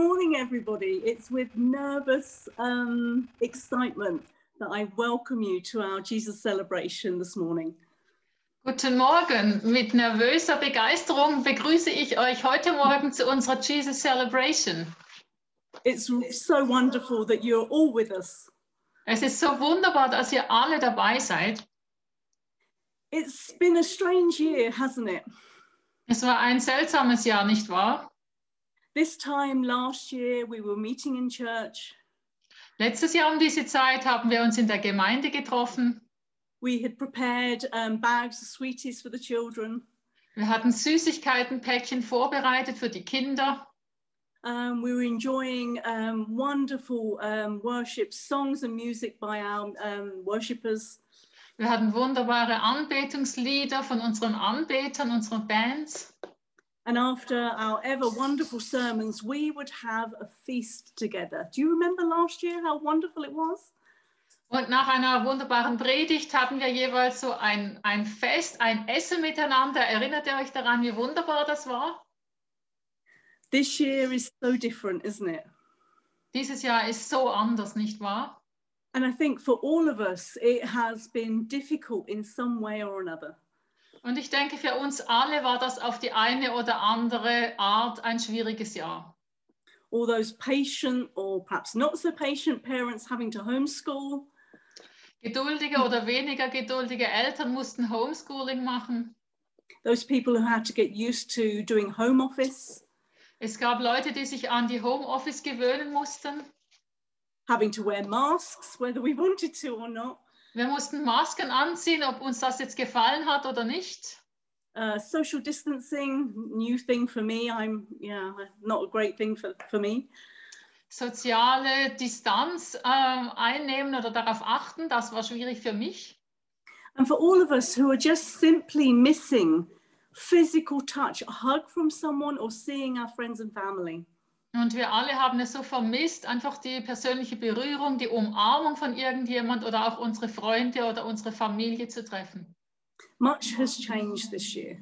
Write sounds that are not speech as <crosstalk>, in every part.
morning, everybody. It's with nervous um, excitement that I welcome you to our Jesus celebration this morning. Guten Morgen. Mit nervöser Begeisterung begrüße ich euch heute Morgen zu unserer Jesus Celebration. It's so wonderful that you're all with us. Es ist so wunderbar, dass ihr alle dabei seid. It's been a strange year, hasn't it? Es war ein seltsames Jahr, nicht wahr? This time last year, we were meeting in church. Letztes Jahr um diese Zeit haben wir uns in der Gemeinde getroffen. We had prepared um, bags of sweeties for the children. Wir hatten Süßigkeitenpäckchen vorbereitet für die Kinder. Um, we were enjoying um, wonderful um, worship songs and music by our um, worshippers. Wir hatten wunderbare Anbetungslieder von unseren Anbetern, unseren Bands. And after our ever wonderful sermons, we would have a feast together. Do you remember last year how wonderful it was? Und nach einer wunderbaren Predigt hatten wir jeweils so ein, ein Fest, ein Essen miteinander. Erinnert ihr euch daran, wie wunderbar das war? This year is so different, isn't it? Dieses Jahr ist so anders, nicht wahr? And I think for all of us, it has been difficult in some way or another. Und ich denke, für uns alle war das auf die eine oder andere Art ein schwieriges Jahr. All those patient or perhaps not so patient parents having to homeschool, Geduldige oder weniger geduldige Eltern mussten Homeschooling machen. those people who had to get used to doing home office, Es gab Leute, die sich an die Homeoffice gewöhnen mussten. having to wear masks, whether we <laughs> wanted to or not, Wir mussten Masken anziehen, ob uns das jetzt gefallen hat oder nicht. uh, social distancing, new thing for me. I'm, yeah, not a great thing for, for me. Soziale Distanz ähm, einnehmen oder darauf achten, das war schwierig für mich. And for all of us who are just simply missing physical touch, a hug from someone or seeing our friends and family. Und wir alle haben es so vermisst, einfach die persönliche Berührung, die Umarmung von irgendjemand oder auch unsere Freunde oder unsere Familie zu treffen. Much has changed this year,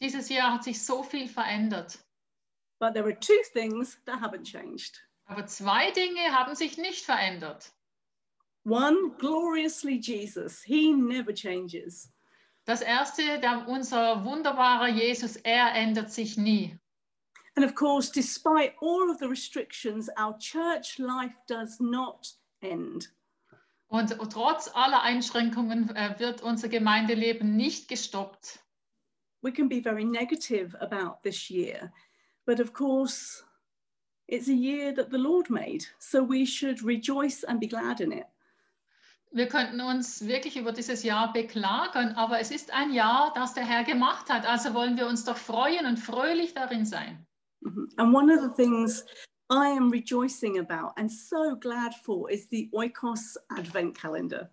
Dieses Jahr hat sich so viel verändert. but there are two things that haven't changed. Aber zwei Dinge haben sich nicht verändert. One, gloriously Jesus, he never changes. Das erste, der, unser wunderbarer Jesus, er ändert sich nie. And of course, despite all of the restrictions, our church life does not end. Und trotz aller Einschränkungen äh, wird unser Gemeindeleben nicht gestoppt. We can be very negative about this year, but of course, it's a year that the Lord made, so we should rejoice and be glad in it. Wir könnten uns wirklich über dieses Jahr beklagen, aber es ist ein Jahr, das der Herr gemacht hat. Also wollen wir uns doch freuen und fröhlich darin sein. Mhm. And one of the things I am rejoicing about and so glad for is the Oikos Advent Calendar.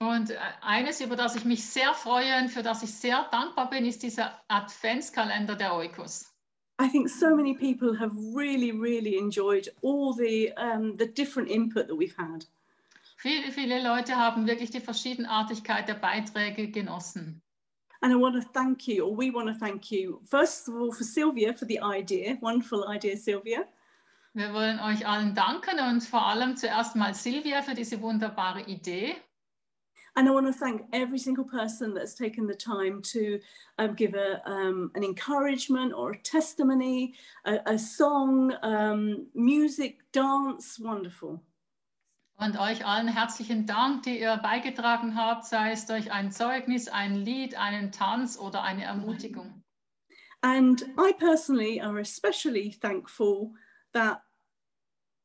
Und äh, eines, über das ich mich sehr freue und für das ich sehr dankbar bin, ist dieser Adventskalender der Oikos. I think so many people have really, really enjoyed all the um, the different input that we've had. Viele, viele Leute haben wirklich die Verschiedenartigkeit der Beiträge genossen. And I want to thank you, or we want to thank you, first of all, for Sylvia for the idea. Wonderful idea, Sylvia. Wir wollen euch allen danken und vor allem zuerst mal Silvia für diese wunderbare Idee. And I want to thank every single person that's taken the time to um, give a, um, an encouragement or a testimony, a, a song, um, music, dance. Wonderful. Und euch allen herzlichen Dank, die ihr beigetragen habt, sei es durch ein Zeugnis, ein Lied, einen Tanz oder eine Ermutigung. And I personally are especially thankful that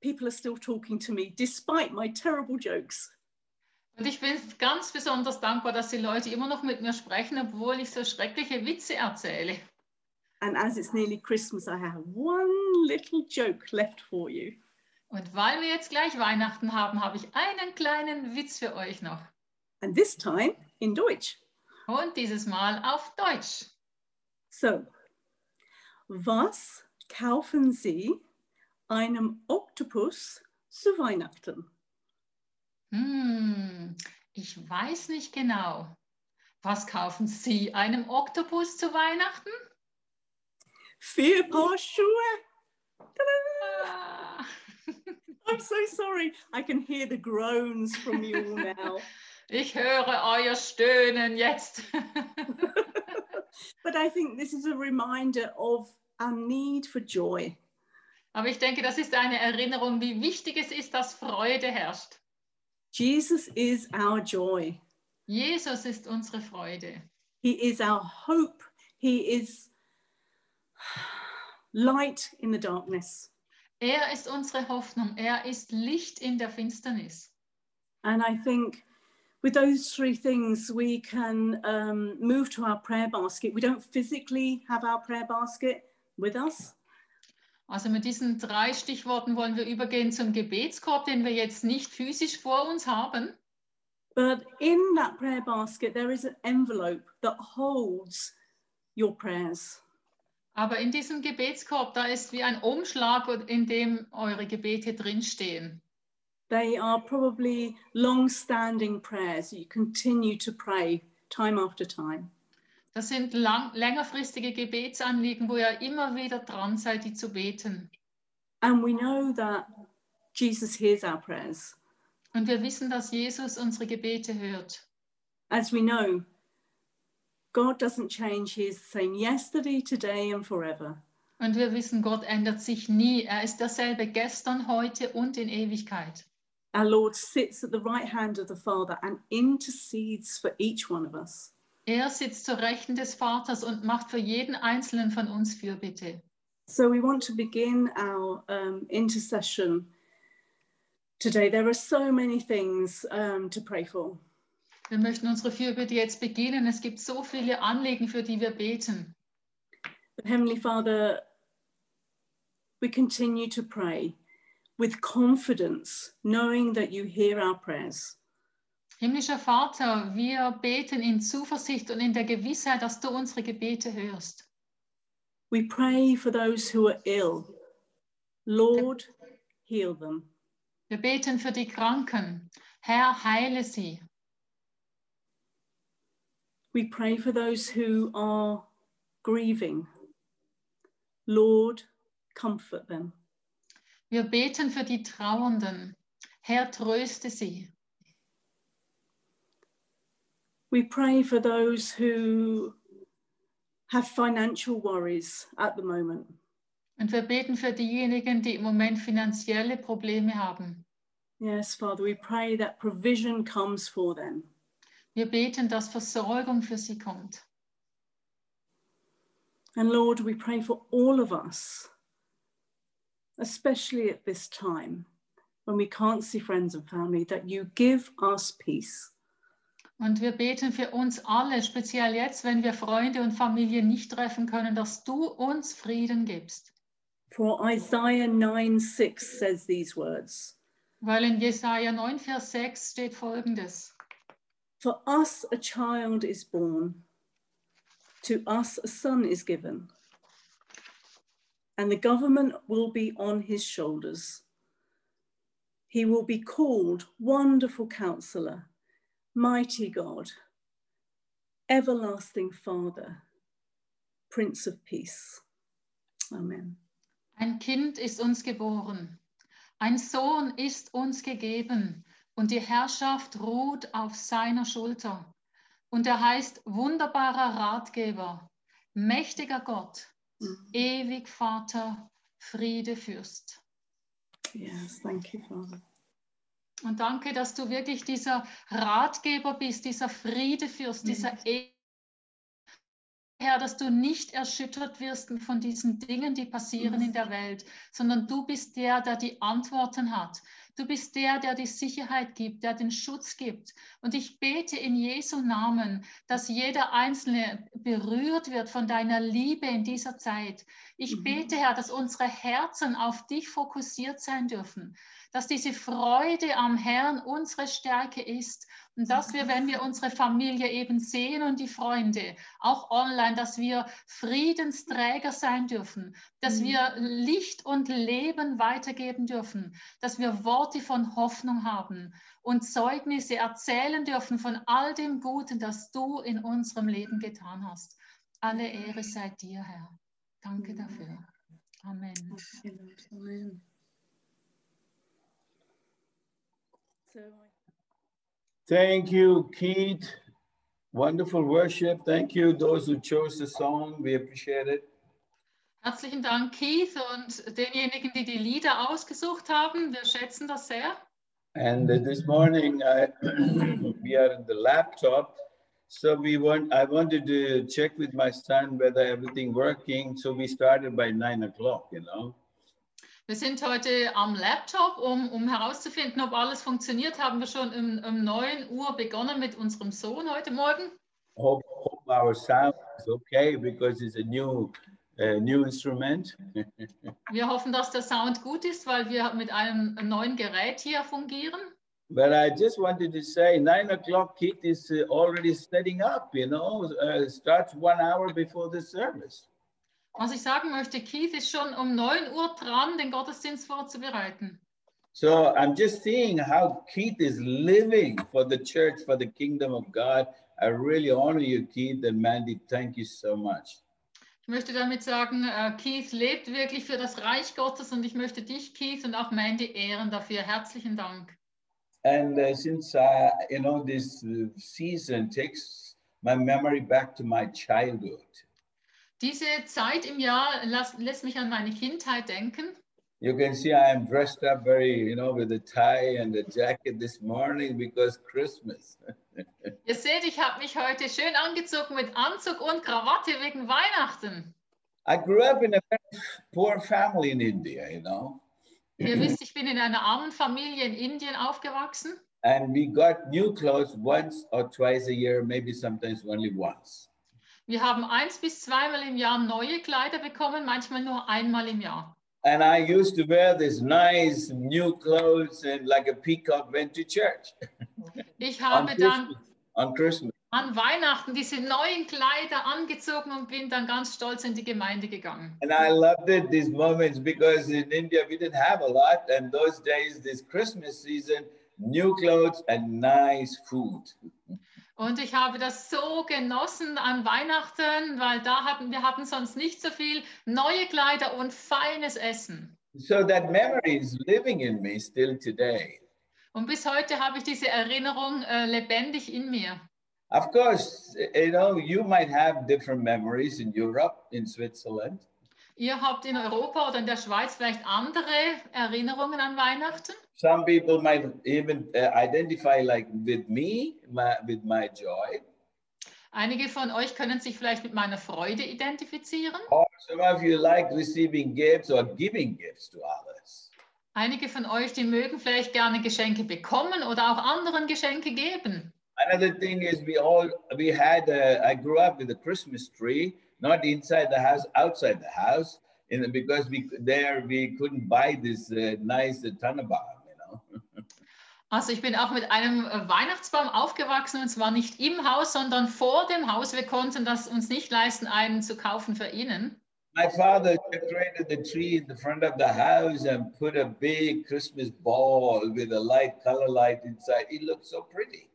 people are still talking to me despite my terrible jokes. Und ich bin ganz besonders dankbar, dass die Leute immer noch mit mir sprechen, obwohl ich so schreckliche Witze erzähle. And as it's nearly Christmas, I have one little joke left for you. Und weil wir jetzt gleich Weihnachten haben, habe ich einen kleinen Witz für euch noch. And this time in Deutsch. Und dieses Mal auf Deutsch. So, was kaufen Sie einem Oktopus zu Weihnachten? Hm, ich weiß nicht genau. Was kaufen Sie einem Oktopus zu Weihnachten? Vier Paar Schuhe. Tada! Ah. I'm so sorry. I can hear the groans from you all <laughs> now. Ich höre euer Stöhnen jetzt. <laughs> but I think this is a reminder of our need for joy. Aber ich denke, das ist eine Erinnerung, wie wichtig es ist, dass Freude herrscht. Jesus is our joy. Jesus ist unsere Freude. He is our hope. He is light in the darkness. Er ist unsere Hoffnung. Er ist Licht in der Finsternis. And I think with those three things, we can um, move to our prayer basket. We don't physically have our prayer basket with us. Also mit diesen drei Stichworten wollen wir übergehen zum Gebetskorb, den wir jetzt nicht physisch vor uns haben. But in that prayer basket, there is an envelope that holds your prayers. Aber in diesem Gebetskorb, da ist wie ein Umschlag, in dem eure Gebete drinstehen. They are probably long-standing prayers. You continue to pray time after time. Das sind lang, längerfristige Gebetsanliegen, wo ihr immer wieder dran seid, die zu beten. And we know that Jesus hears our prayers. Und wir wissen, dass Jesus unsere Gebete hört. As we know, God doesn't change. He is the same yesterday, today and forever. Und wir wissen, Gott ändert sich nie. Er ist derselbe gestern, heute und in Ewigkeit. Our Lord sits at the right hand of the Father and intercedes for each one of us. Er sitzt zur Rechten des Vaters und macht für jeden einzelnen von uns Fürbitte. So we want to begin our um, intercession today. There are so many things um, to pray for. Wir möchten unsere Fürbitte jetzt beginnen. Es gibt so viele Anliegen, für die wir beten. But Heavenly Father, we continue to pray with confidence, knowing that you hear our prayers. Himmlischer Vater, wir beten in Zuversicht und in der Gewissheit, dass du unsere Gebete hörst. We pray for those who are ill. Lord, heal them. Wir beten für die Kranken. Herr, heile sie. We pray for those who are grieving. Lord, comfort them. Wir beten für die Trauernden. Herr, tröste sie. We pray for those who have financial worries at the moment. Und wir beten für diejenigen, die im Moment finanzielle Probleme haben. Yes, Father, we pray that provision comes for them. Wir beten, dass Versorgung für sie kommt. And Lord, we pray for all of us, especially at this time when we can't see friends and family, that you give us peace. Und wir beten für uns alle, speziell jetzt, wenn wir Freunde und Familie nicht treffen können, dass du uns Frieden gibst. For Isaiah 9 6 says these words Weil in Jesaja 9, Vers 6 steht folgendes: For us a child is born, to us a son is given, and the government will be on his shoulders. He will be called Wonderful Counselor, Mighty God, Everlasting Father, Prince of Peace. Amen. Ein Kind ist uns geboren, ein Sohn ist uns gegeben, und die Herrschaft ruht auf seiner Schulter. Und er heißt wunderbarer Ratgeber, mächtiger Gott, Mhm. ewig Vater, Friede Fürst. Yes, thank you, Father. Und danke, dass du wirklich dieser Ratgeber bist, dieser Friedefürst, dieser e Herr, dass du nicht erschüttert wirst von diesen Dingen, die passieren in der Welt, sondern du bist der, der die Antworten hat. Du bist der, der die Sicherheit gibt, der den Schutz gibt. Und ich bete in Jesu Namen, dass jeder Einzelne berührt wird von deiner Liebe in dieser Zeit. Ich Mhm. bete, Herr, dass unsere Herzen auf dich fokussiert sein dürfen, dass diese Freude am Herrn unsere Stärke ist und dass wir, wenn wir unsere Familie eben sehen und die Freunde, auch online, dass wir Friedensträger sein dürfen, dass Mhm. wir Licht und Leben weitergeben dürfen, dass wir Worte von Hoffnung haben und Zeugnisse erzählen dürfen von all dem Guten, das du in unserem Leben getan hast. Alle Ehre sei dir, Herr. Danke dafür. Amen. Amen. Thank you, Keith. Wonderful worship. Thank you, those who chose the song. We appreciate it. Herzlichen Dank, Keith, und denjenigen, die die Lieder ausgesucht haben. Wir schätzen das sehr. And this morning, I, <clears throat> we are in the laptop. So we want. I wanted to check with my son whether everything working. So we started by nine o'clock. You know. Wir sind heute am Laptop, um, um herauszufinden, ob alles funktioniert. Haben wir schon um, um 9 Uhr begonnen mit unserem Sohn heute Morgen. Hope, hope our sound is okay because it's a new, uh, new instrument. <laughs> Wir hoffen, dass der Sound gut ist, weil wir mit einem neuen Gerät hier fungieren. But I just wanted to say, nine o'clock, Keith is uh, already setting up. You know, uh, starts one hour before the service. Was ich sagen möchte, Keith ist schon um 9 Uhr dran, den Gottesdienst vorzubereiten. So I'm just seeing how Keith is living for the church, for the kingdom of God. I really honor you, Keith and Mandy. Thank you so much. Ich möchte damit sagen, äh, Keith lebt wirklich für das Reich Gottes und ich möchte dich, Keith, und auch Mandy ehren dafür. Herzlichen Dank. And uh, since uh, you know this uh, season takes my memory back to my childhood. Diese Zeit im Jahr lässt, lässt mich an meine Kindheit denken. You can see I am dressed up very, you know, with a tie and a jacket this morning because Christmas. <laughs> Ihr seht, ich habe mich heute schön angezogen mit Anzug und Krawatte wegen Weihnachten. I grew up in a very poor family in India, you know, Ihr <clears throat> wisst, ich bin in einer armen Familie in Indien aufgewachsen. and we got new clothes once or twice a year, maybe sometimes only once. Wir haben eins bis zweimal im Jahr neue Kleider bekommen, manchmal nur einmal im Jahr. And I used to wear this nice new clothes and like a peacock went to church <laughs> Ich habe dann. On Christmas. an Weihnachten diese neuen Kleider angezogen und bin dann ganz stolz in die Gemeinde gegangen. And I loved it, these moments, because in India we didn't have a lot. And those days, this Christmas season, new clothes and nice food. Und ich habe das so genossen an Weihnachten, weil da hatten wir hatten sonst nicht so viel neue Kleider und feines Essen. So that memory is living in me still today. Und bis heute habe ich diese Erinnerung äh, lebendig in mir. Of course, you know, you might have different memories in Europe, in Switzerland. Ihr habt in Europa oder in der Schweiz vielleicht andere Erinnerungen an Weihnachten. Some people might even uh, identify like with me, my, with my joy. Einige von euch können sich vielleicht mit meiner Freude identifizieren. Or some of you like receiving gifts or giving gifts to others. Einige von euch, die mögen vielleicht gerne Geschenke bekommen oder auch anderen Geschenke geben. Another thing is we all we had uh, I grew up with a Christmas tree, not inside the house, outside the house, in the, because we there we couldn't buy this uh, nice uh, Tannenbaum, you know. <laughs> Also ich bin auch mit einem äh, Weihnachtsbaum aufgewachsen und zwar nicht im Haus, sondern vor dem Haus. Wir konnten das uns nicht leisten, einen zu kaufen für innen. My father decorated the tree in the front of the house and put a big Christmas ball with a light color light inside. It looked so pretty.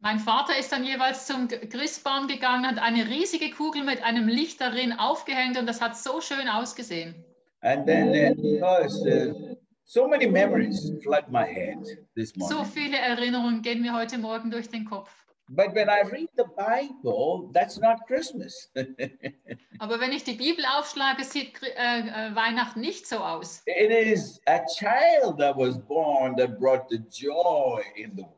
Mein Vater ist dann jeweils zum Christbaum gegangen, hat eine riesige Kugel mit einem Licht darin aufgehängt und das hat so schön ausgesehen. And then, uh, so many memories flood my head this So morning. viele Erinnerungen gehen mir heute Morgen durch den Kopf. But when I read the Bible, that's not Christmas. <laughs> Aber wenn ich die Bibel aufschlage, sieht äh, äh, Weihnachten nicht so aus. it is a child that was born that brought the joy in the world.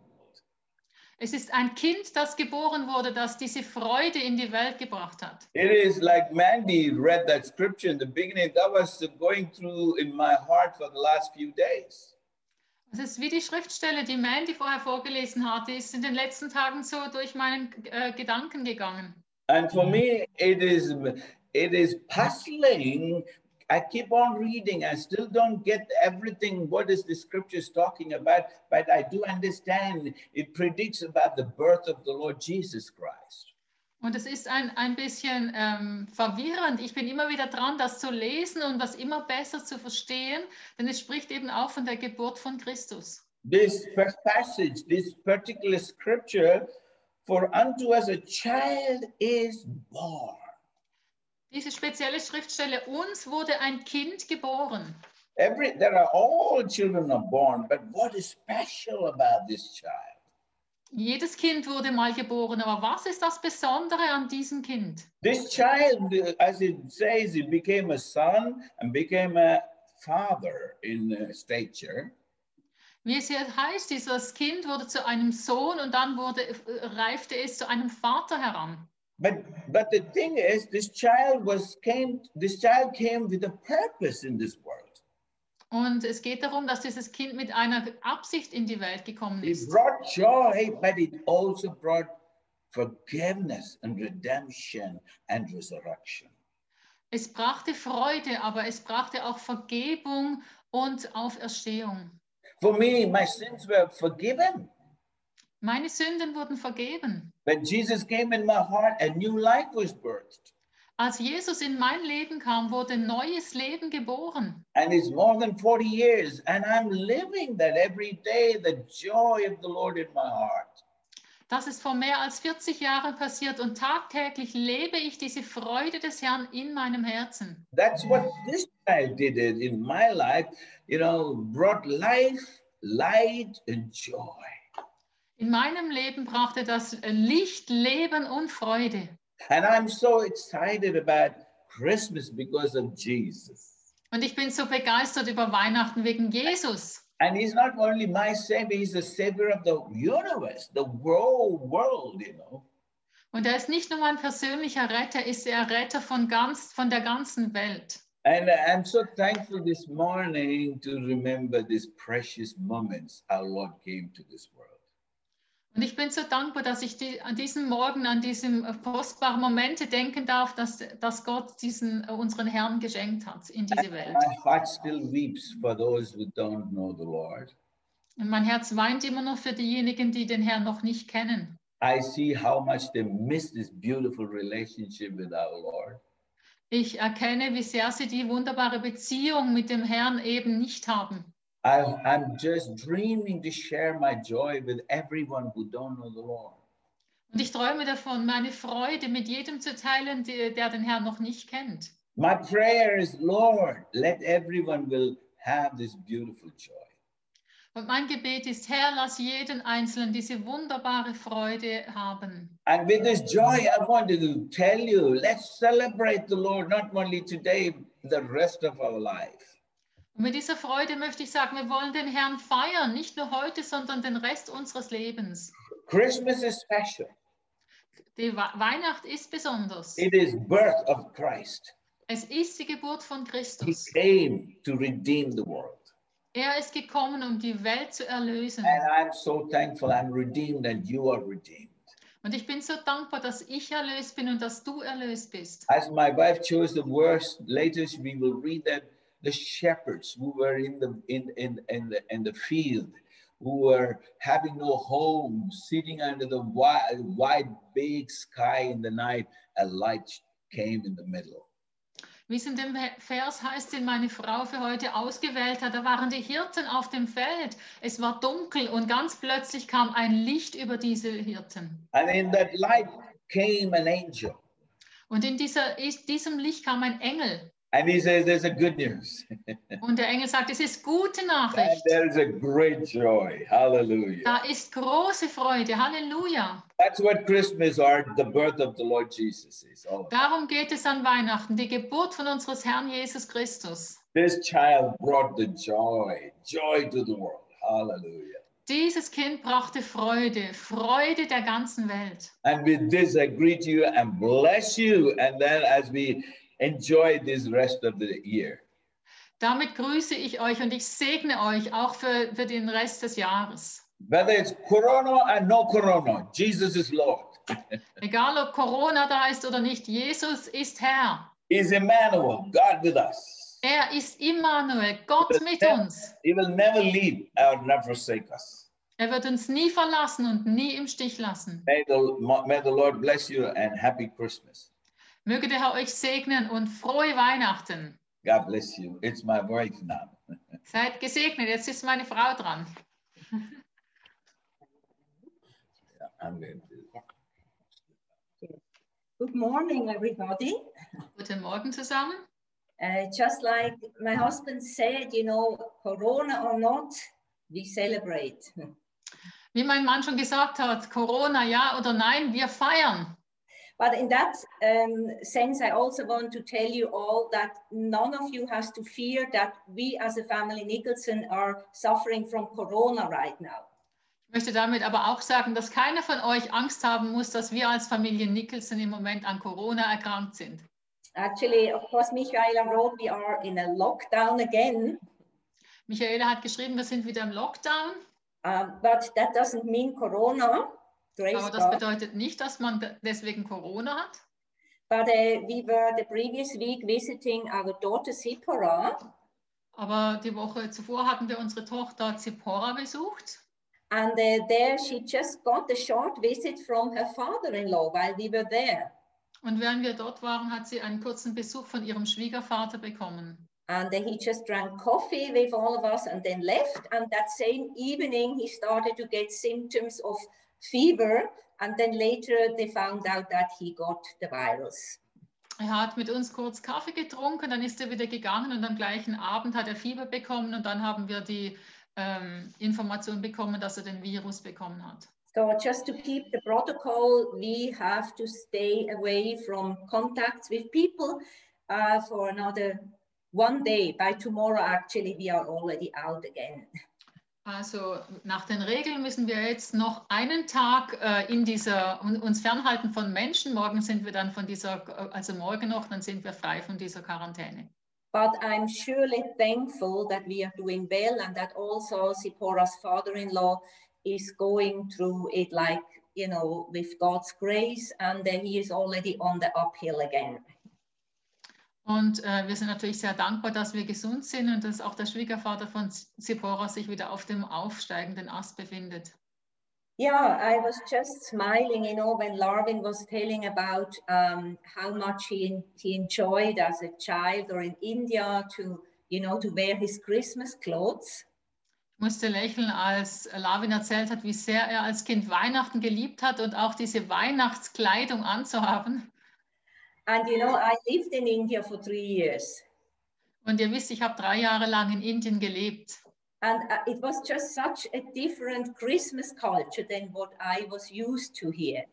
Es ist ein Kind, das geboren wurde, das diese Freude in die Welt gebracht hat. It is like Mandy read that scripture in the beginning. That was going through in my heart for the last few days. Es ist wie die Schriftstelle, die Mandy vorher vorgelesen hatte, ist in den letzten Tagen so durch meinen äh, Gedanken gegangen. And for me, it is it is puzzling. I keep on reading. I still don't get everything. What is the scriptures talking about? But I do understand. It predicts about the birth of the Lord Jesus Christ. Und es ist ein, ein bisschen ähm, verwirrend. Ich bin immer wieder dran, das zu lesen und das immer besser zu verstehen, denn es spricht eben auch von der Geburt von Christus. This first passage, this particular scripture, for unto us a child is born. Diese spezielle Schriftstelle, uns wurde ein Kind geboren. Every there are all children are born, but what is special about this child? Jedes Kind wurde mal geboren, aber was ist das Besondere an diesem Kind? This child, as it says, it became a son and became a father in uh, stature. Wie es hier heißt, dieses Kind wurde zu einem Sohn und dann wurde, äh, reifte es zu einem Vater heran. But but the thing is, this child was came. This child came with a purpose in this world. Und es geht darum, dass dieses Kind mit einer Absicht in die Welt gekommen It ist. brought joy, but it also brought forgiveness and redemption and resurrection. Es brachte Freude, aber es brachte auch Vergebung und Auferstehung. For me, my sins were forgiven. Meine Sünden wurden vergeben. When Jesus came in my heart, a new life was birthed. Als Jesus in mein Leben kam, wurde neues Leben geboren. And it's more than 40 years, and I'm living that every day, the joy of the Lord in my heart. Das ist vor mehr als 40 Jahren passiert und tagtäglich lebe ich diese Freude des Herrn in meinem Herzen. That's what this child did in my life, you know, brought life, light, and joy. In meinem Leben brachte das Licht, Leben und Freude. And I'm so excited about Christmas because of Jesus. Und ich bin so begeistert über Weihnachten wegen Jesus. And he's not only my savior, he's the savior of the universe, the whole world, you know. Und er ist nicht nur mein persönlicher Retter, ist er Retter von, ganz, von der ganzen Welt. And I'm so thankful this morning to remember these precious moments our Lord came to this world. Und ich bin so dankbar, dass ich die, an diesem Morgen, an diese kostbaren Momente denken darf, dass, dass Gott diesen, äh, unseren Herrn geschenkt hat in diese Welt. Und mein Herz weint immer noch für diejenigen, die den Herrn noch nicht kennen. I see how much they miss this beautiful relationship with our Lord. Ich erkenne, wie sehr sie die wunderbare Beziehung mit dem Herrn eben nicht haben. I, I'm just dreaming to share my joy with everyone who don't know the Lord. Und ich träume davon, meine Freude mit jedem zu teilen, der, den Herrn noch nicht kennt. My prayer is, Lord, let everyone will have this beautiful joy. Und mein Gebet ist, Herr, lass jeden Einzelnen diese wunderbare Freude haben. And with this joy, I wanted to tell you, let's celebrate the Lord not only today, the rest of our life. Und mit dieser Freude möchte ich sagen, wir wollen den Herrn feiern, nicht nur heute, sondern den Rest unseres Lebens. Christmas is special. Die We Weihnacht ist besonders. It is birth of Christ. Es ist die Geburt von He Christus. came to redeem the world. Er ist gekommen, um die Welt zu erlösen. And I'm so thankful I'm redeemed and you are redeemed. Und ich bin so dankbar, dass ich erlöst bin und dass du erlöst bist. As my wife chose the verse, later we will read that the shepherds who were in the in in in the, in the field, who were having no home, sitting under the wide, wide big sky in the night, a light came in the middle. Wie es in dem Vers heißt, den meine Frau für heute ausgewählt hat, da waren die Hirten auf dem Feld. Es war dunkel und ganz plötzlich kam ein Licht über diese Hirten. And in that light came an angel. Und in dieser, in diesem Licht kam ein Engel. And he says, There's a good news. <laughs> Und der Engel sagt, es ist gute and Nachricht. there is a great joy. Hallelujah. Da ist große Freude. Halleluja. That's what Christmas or the birth of the Lord Jesus is all. Darum geht es an Weihnachten, die Geburt von unseres Herrn Jesus Christus. This child brought the joy, joy to the world. Hallelujah. Dieses Kind brachte Freude, Freude der ganzen Welt. And with this, I greet you and bless you. And then as we enjoy this rest of the year, Damit grüße ich euch und ich segne euch auch für, für den Rest des Jahres. whether it's Corona and no Corona, Jesus is Lord. <laughs> Egal ob Corona da ist oder nicht, Jesus ist Herr. He's Emmanuel, God with us. Er ist Immanuel, Gott mit uns. He will never leave or never forsake us. Er wird uns nie verlassen und nie im Stich lassen. May the, may the Lord bless you and happy Christmas. Möge der Herr euch segnen und frohe Weihnachten. God bless you. It's my wife now. <laughs> Seid gesegnet, jetzt ist meine Frau dran. Good morning, everybody. Guten Morgen zusammen. Uh, just like my husband said, you know, Corona or not, we celebrate. <laughs> Wie mein Mann schon gesagt hat, Corona ja oder nein, wir feiern. But in that um, sense, I also want to tell you all that none of you has to fear that we as a family Nicholson are suffering from Corona right now. Ich möchte damit aber auch sagen, dass keiner von euch Angst haben muss, dass wir als Familie Nicholson im Moment an Corona erkrankt sind. Actually, of course, Michaela wrote we are in a lockdown again, Michaela hat geschrieben, wir sind wieder im Lockdown, um, but that doesn't mean Corona. Praise aber das God. bedeutet nicht, dass man de- deswegen Corona hat. But uh, we were the previous week visiting our daughter Zipporah, Aber die Woche zuvor hatten wir unsere Tochter Zipporah besucht. and uh, there she just got a short visit from her father-in-law while we were there. Und während wir dort waren, hat sie einen kurzen Besuch von ihrem Schwiegervater bekommen. And uh, he just drank coffee with all of us and then left. And that same evening, he started to get symptoms of fever. And then later, they found out that he got the virus. Er hat mit uns kurz Kaffee getrunken, dann ist er wieder gegangen und am gleichen Abend hat er Fieber bekommen und dann haben wir die ähm, Information bekommen, dass er den Virus bekommen hat. So, just to keep the protocol, we have to stay away from contacts with people uh, for another one day. By tomorrow, actually, we are already out again. Also nach den Regeln müssen wir jetzt noch einen Tag äh, in dieser, un- uns fernhalten von Menschen. Morgen sind wir dann von dieser, also morgen noch, dann sind wir frei von dieser Quarantäne. But I'm surely thankful that we are doing well and that also Zipporah's father-in-law is going through it like, you know, with God's grace and he is already on the uphill again. Und äh, wir sind natürlich sehr dankbar, dass wir gesund sind und dass auch der Schwiegervater von Zipporah sich wieder auf dem aufsteigenden Ast befindet. Yeah, I was just smiling, you know, when Larvin was telling about um, how much he, he enjoyed as a child or in India to, you know, to wear his Christmas clothes. Ich musste lächeln, als Lavin erzählt hat, wie sehr er als Kind Weihnachten geliebt hat und auch diese Weihnachtskleidung anzuhaben. And, you know, I lived in India for three years. Und ihr wisst, ich habe drei Jahre lang in Indien gelebt. And uh, it was just such a different Christmas culture than what I was used to here.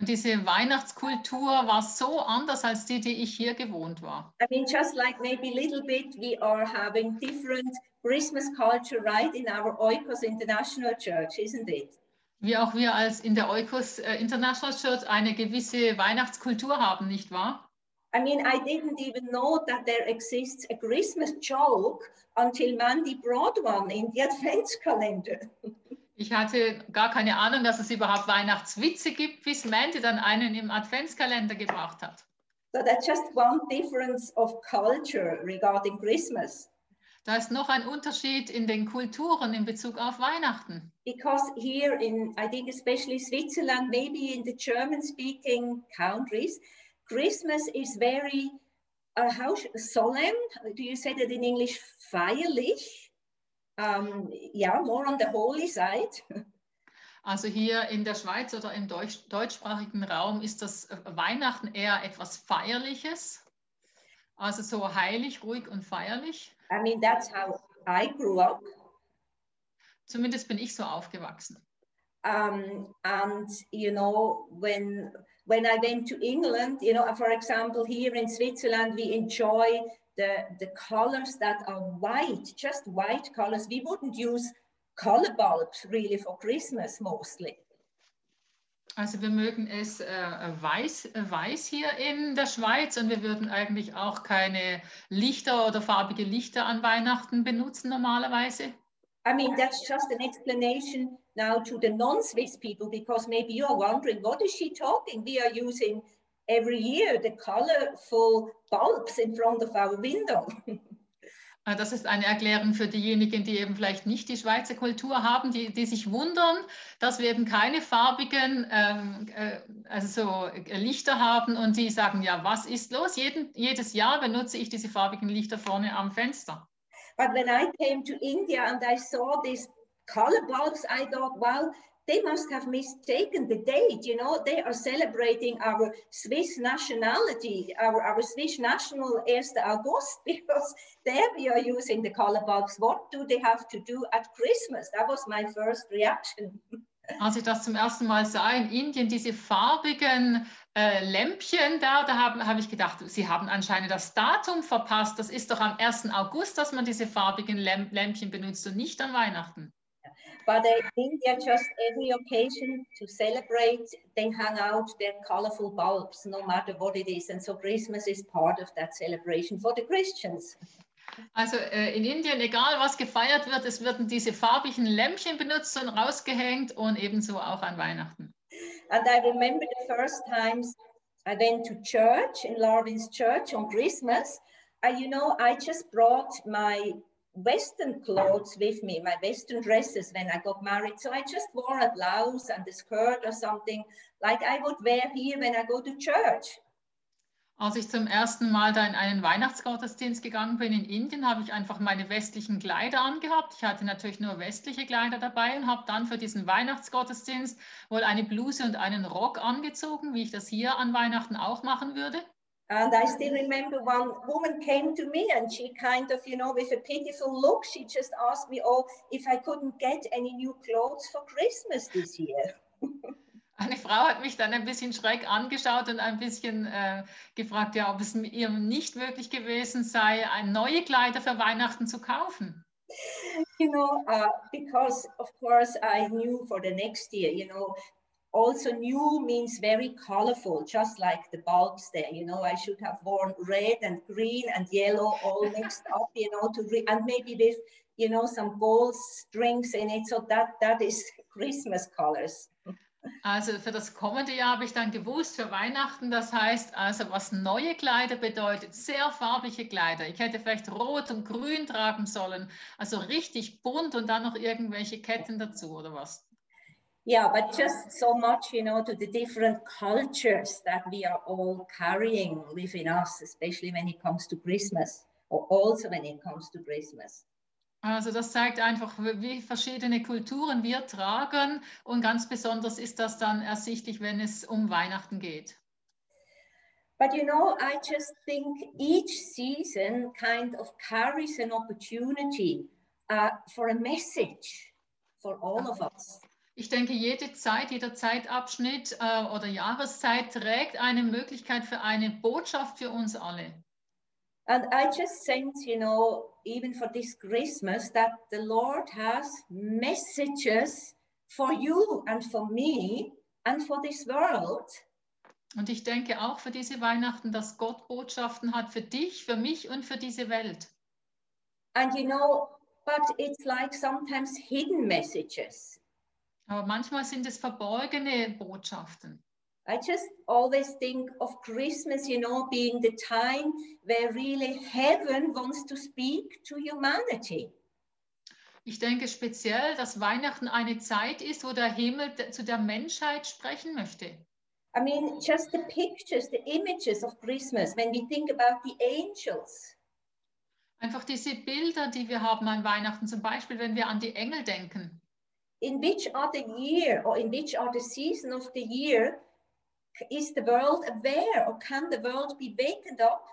Und diese Weihnachtskultur war so anders als die, die ich hier gewohnt war. I mean, just like maybe a little bit, we are having different Christmas culture right in our Oikos International Church, isn't it? Wie auch wir als in der Oikos äh, International Church eine gewisse Weihnachtskultur haben, nicht wahr? I mean, I didn't even know that there exists a Christmas joke until Mandy brought one in the Adventskalender. <laughs> Ich hatte gar keine Ahnung, dass es überhaupt Weihnachtswitze gibt, bis Mandy dann einen im Adventskalender gebracht hat. So that's just one difference of culture regarding Christmas. Da ist noch ein Unterschied in den Kulturen in Bezug auf Weihnachten. Because here in, I think especially Switzerland, maybe in the German-speaking countries, Christmas is very, uh, how solemn? Do you say that in English? Feierlich? Um, yeah, more on the holy side. <laughs> Also hier in der Schweiz oder im deutsch deutschsprachigen Raum ist das äh, Weihnachten eher etwas Feierliches. Also so heilig, ruhig und feierlich. I mean, that's how I grew up. Zumindest bin ich so aufgewachsen. um, and you know when when I went to England, you know, for example, here in Switzerland, we enjoy the the colors that are white, just white colors. We wouldn't use color bulbs really for Christmas mostly. Also wir mögen es äh, weiß, äh, weiß hier in der Schweiz und wir würden eigentlich auch keine Lichter oder farbige Lichter an Weihnachten benutzen normalerweise. I mean, that's just an explanation now to the non-Swiss people because maybe you are wondering, what is she talking? We are using every year the colorful bulbs in front of our window. <laughs> Äh, Das ist eine Erklärung für diejenigen, die eben vielleicht nicht die Schweizer Kultur haben, die, die sich wundern, dass wir eben keine farbigen ähm, äh, also so Lichter haben und die sagen, ja, was ist los? Jeden, jedes Jahr benutze ich diese farbigen Lichter vorne am Fenster. But when I came to India and I saw these color bulbs, I thought, wow, they must have mistaken the date. You know, they are celebrating our Swiss nationality, our, our Swiss national 1 August, <laughs> because there we are using the color bulbs. What do they have to do at Christmas? That was my first reaction. <laughs> Als ich das zum ersten Mal sah in Indien, diese farbigen äh, Lämpchen da, da habe hab ich gedacht, sie haben anscheinend das Datum verpasst. Das ist doch am 1. August, dass man diese farbigen Lämpchen benutzt und nicht an Weihnachten. But uh, India, just every occasion to celebrate, they hang out their colorful bulbs, no matter what it is. And so Christmas is part of that celebration for the Christians. Also äh, in Indien, egal was gefeiert wird, es werden diese farbigen Lämpchen benutzt und rausgehängt und ebenso auch an Weihnachten. And I remember the first times I went to church in Larvin's church on Christmas. And you know, I just brought my Western clothes with me, my Western dresses when I got married. So I just wore a blouse and a skirt or something like I would wear here when I go to church. Als ich zum ersten Mal da in einen Weihnachtsgottesdienst gegangen bin in Indien, habe ich einfach meine westlichen Kleider angehabt. Ich hatte natürlich nur westliche Kleider dabei und habe dann für diesen Weihnachtsgottesdienst wohl eine Bluse und einen Rock angezogen, wie ich das hier an Weihnachten auch machen würde. And I still remember one woman came to me and she kind of, you know, with a pitiful look, she just asked me, oh, if I couldn't get any new clothes for Christmas this year. <laughs> Eine Frau hat mich dann ein bisschen schräg angeschaut und ein bisschen äh, gefragt, ja, ob es ihr nicht möglich gewesen sei, neue Kleider für Weihnachten zu kaufen. You know, uh, because of course I knew for the next year, you know, also new means very colorful, just like the bulbs there. You know, I should have worn red and green and yellow all mixed up, you know, to re- and maybe with, you know, some gold strings in it. So that that is <laughs> Christmas colors. Also für das kommende Jahr habe ich dann gewusst, für Weihnachten, das heißt also, was neue Kleider bedeutet, sehr farbige Kleider. Ich hätte vielleicht rot und grün tragen sollen, also richtig bunt und dann noch irgendwelche Ketten dazu oder was? Yeah, but just so much, you know, to the different cultures that we are all carrying within us, especially when it comes to Christmas, or also when it comes to Christmas. Also das zeigt einfach, wie verschiedene Kulturen wir tragen und ganz besonders ist das dann ersichtlich, wenn es um Weihnachten geht. But you know, I just think each season kind of carries an opportunity uh, for a message for all of us. Ich denke, jede Zeit, jeder Zeitabschnitt äh, oder Jahreszeit trägt eine Möglichkeit für eine Botschaft für uns alle. And I just sense, you know, even for this Christmas, that the Lord has messages for you and for me and for this world. Und ich denke auch für diese Weihnachten, dass Gott Botschaften hat für dich, für mich und für diese Welt. And you know, but it's like sometimes hidden messages. Aber manchmal sind es verborgene Botschaften. I just always think of Christmas, you know, being the time where really heaven wants to speak to humanity. Ich denke speziell, dass Weihnachten eine Zeit ist, wo der Himmel zu der Menschheit sprechen möchte. I mean, just the pictures, the images of Christmas, when we think about the angels. Einfach diese Bilder, die wir haben an Weihnachten, zum Beispiel, wenn wir an die Engel denken. In which other year or in which other season of the year is the world aware or can the world be wakened up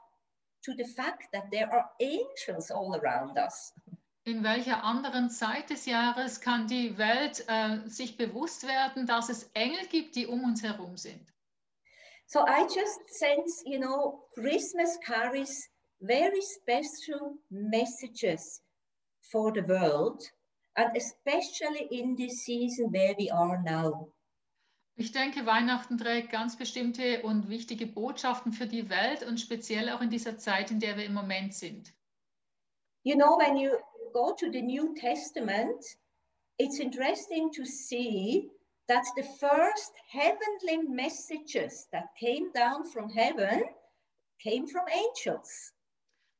to the fact that there are angels all around us? In welcher anderen Zeit des Jahres kann die Welt äh, sich bewusst werden, dass es Engel gibt, die um uns herum sind? So I just sense, you know, Christmas carries very special messages for the world, and especially in this season where we are now. Ich denke, Weihnachten trägt ganz bestimmte und wichtige Botschaften für die Welt und speziell auch in dieser Zeit, in der wir im Moment sind. You know, when you go to the New Testament, it's interesting to see that the first heavenly messages that came down from heaven came from angels.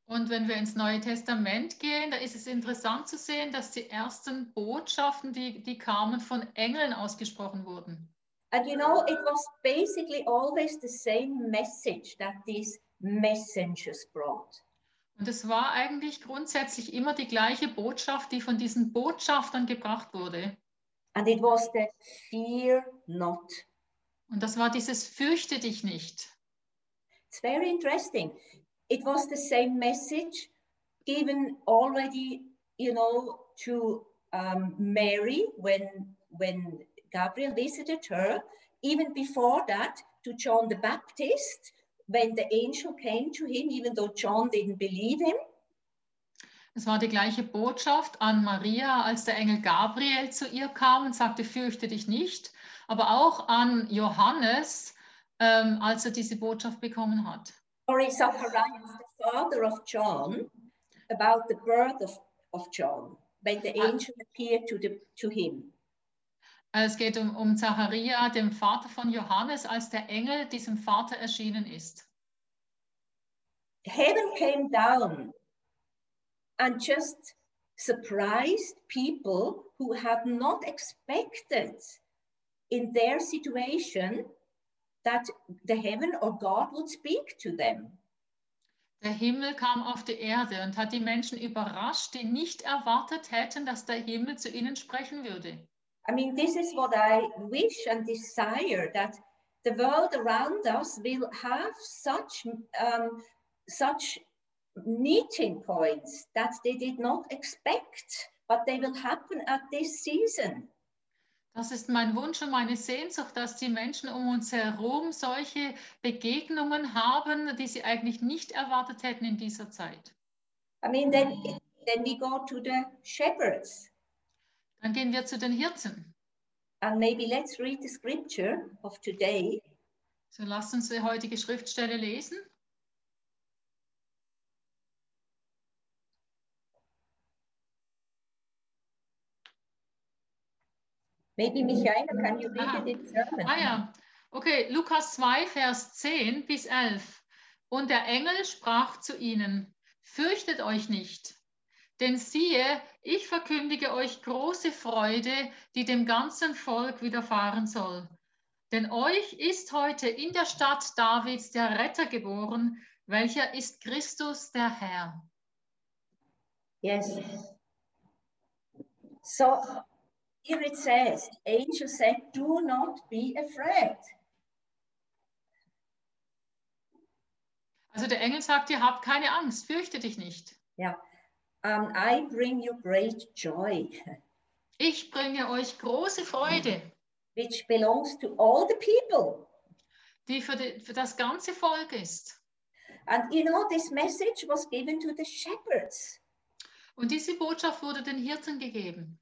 Und wenn wir ins Neue Testament gehen, da ist es interessant zu sehen, dass die ersten Botschaften, die, die kamen, von Engeln ausgesprochen wurden. And you know, it was basically always the same message that these messengers brought. Und es war eigentlich grundsätzlich immer die gleiche Botschaft, die von diesen Botschaftern gebracht wurde. And it was the fear not. Und das war dieses Fürchte dich nicht. It's very interesting. It was the same message given already, you know, to um, Mary when when Gabriel visited her. Even before that, to John the Baptist when the angel came to him, even though John didn't believe him. Es war die gleiche Botschaft an Maria, als der Engel Gabriel zu ihr kam und sagte, fürchte dich nicht, aber auch an Johannes, ähm, als er diese Botschaft bekommen hat. Or in Zacharias, the father of John, about the birth of, of John, when the Ah. angel appeared to, the, to him. Es geht um, um Zacharia, dem Vater von Johannes, als der Engel diesem Vater erschienen ist. Heaven came down and just surprised people who had not expected in their situation that the heaven or God would speak to them. Der Himmel kam auf die Erde und hat die Menschen überrascht, die nicht erwartet hätten, dass der Himmel zu ihnen sprechen würde. I mean, this is what I wish and desire that the world around us will have such um, such meeting points that they did not expect, but they will happen at this season. Das ist mein Wunsch und meine Sehnsucht, dass die Menschen um uns herum solche Begegnungen haben, die sie eigentlich nicht erwartet hätten in dieser Zeit. I mean, then then we go to the shepherds, Dann gehen wir zu den Hirten. and maybe let's read the scripture of today. So lasst uns die heutige Schriftstelle lesen. Maybe Michaela, can you read Ah. it in German? Ah ja, okay, Lukas 2, Vers 10 bis 11. Und der Engel sprach zu ihnen, fürchtet euch nicht, denn siehe, ich verkündige euch große Freude, die dem ganzen Volk widerfahren soll. Denn euch ist heute in der Stadt Davids der Retter geboren, welcher ist Christus der Herr. Yes. So here it says, angel said, do not be afraid. Also der Engel sagt, ihr habt keine Angst, fürchte dich nicht. Um, I bring you great joy, Ich bringe euch große Freude, which belongs to all the people. die für, die, für das ganze Volk ist. And you know, this message was given to the shepherds. Und diese Botschaft wurde den Hirten gegeben.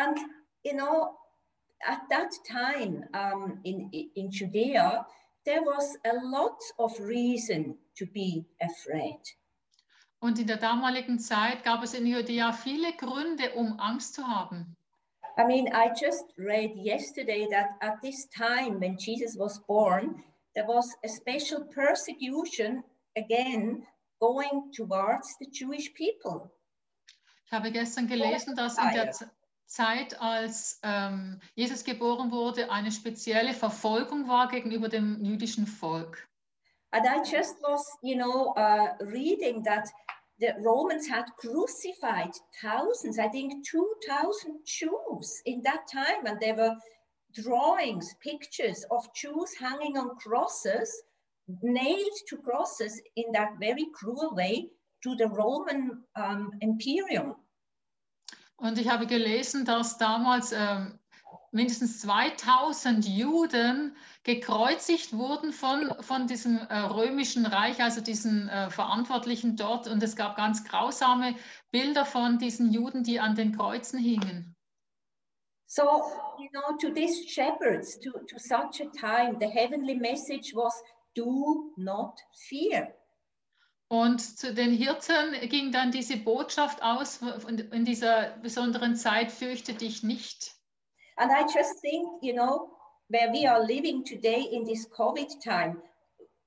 And you know, at that time um, in, in Judea, there was a lot of reason to be afraid. Und in der damaligen Zeit gab es in Judäa viele Gründe, um Angst zu haben. I mean, I just read yesterday that at this time when Jesus was born, there was a special persecution again going towards the Jewish people. Ich habe gestern gelesen, dass in der Zeit, als ähm, Jesus geboren wurde, eine spezielle Verfolgung war gegenüber dem jüdischen Volk. And I just was, you know, uh, reading that the Romans had crucified thousands, I think 2,000 Jews in that time. And there were drawings, pictures of Jews hanging on crosses, nailed to crosses in that very cruel way to the Roman um, Imperium. Und ich habe gelesen, dass damals ähm, mindestens 2000 Juden gekreuzigt wurden von, von diesem äh, römischen Reich, also diesen äh, Verantwortlichen dort. Und es gab ganz grausame Bilder von diesen Juden, die an den Kreuzen hingen. So, you know, to these shepherds, to, to such a time, the heavenly message was do not fear. Und zu den Hirten ging dann diese Botschaft aus, in dieser besonderen Zeit, fürchte dich nicht. And I just think, you know, where we are living today in this COVID time,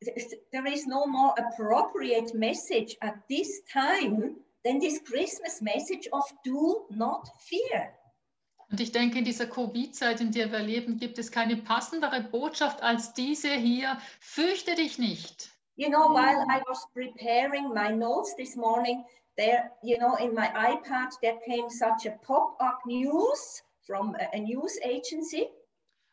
th- there is no more appropriate message at this time than this Christmas message of do not fear. Und ich denke, in dieser Covid-Zeit, in der wir leben, gibt es keine passendere Botschaft als diese hier, fürchte dich nicht. You know, while I was preparing my notes this morning, there, you know, in my iPad, there came such a pop up news from a, a news agency.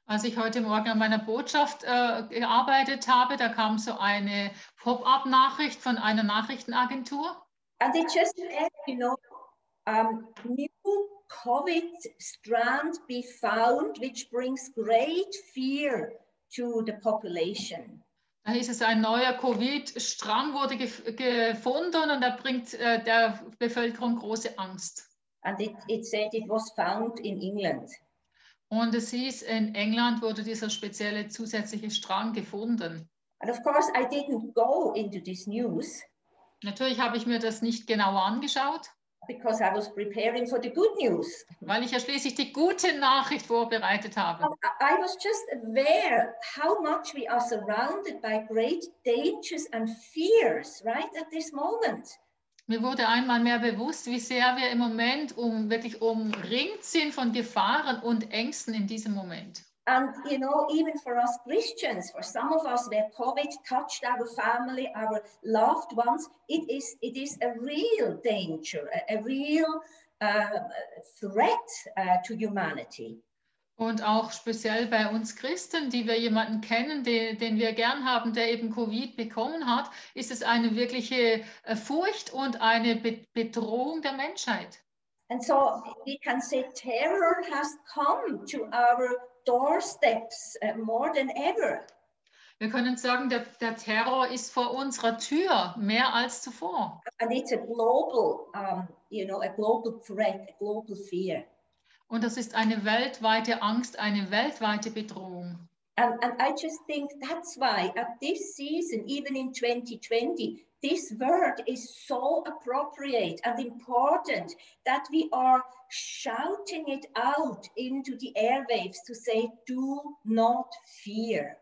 Als ich heute Morgen an meiner Botschaft äh, gearbeitet habe, da kam so eine Pop-up-Nachricht von einer Nachrichtenagentur. And it just said, you know, um, new COVID strand be found, which brings great fear to the population. Da hieß es, ein neuer Covid-Strang wurde gef gefunden und er bringt äh, der Bevölkerung große Angst. And it, it said it was found in England. Und es hieß, in England wurde dieser spezielle zusätzliche Strang gefunden. And of course, I didn't go into this news Natürlich habe ich mir das nicht genauer angeschaut, because I was preparing for the good news. weil ich ja schließlich die gute Nachricht vorbereitet habe. I was just aware how much we are surrounded by great dangers and fears right at this moment. Mir wurde einmal mehr bewusst, wie sehr wir im Moment um, wirklich umringt sind von Gefahren und Ängsten in diesem Moment. And you know, even for us Christians, for some of us where COVID touched our family, our loved ones, it is it is a real danger, a, a real uh, threat uh, to humanity. Und auch speziell bei uns Christen, die wir jemanden kennen, den, den wir gern haben, der eben Covid bekommen hat, ist es eine wirkliche äh, Furcht und eine Be Bedrohung der Menschheit. And so we can say terror has come to our doorsteps uh, more than ever. Wir können sagen, der, der Terror ist vor unserer Tür mehr als zuvor. And it's a global, um, you know, a global threat, a global fear. Und das ist eine weltweite Angst, eine weltweite Bedrohung. And, and I just think that's why at this season, even in 2020, this word is so appropriate and important that we are shouting it out into the airwaves to say, do not fear.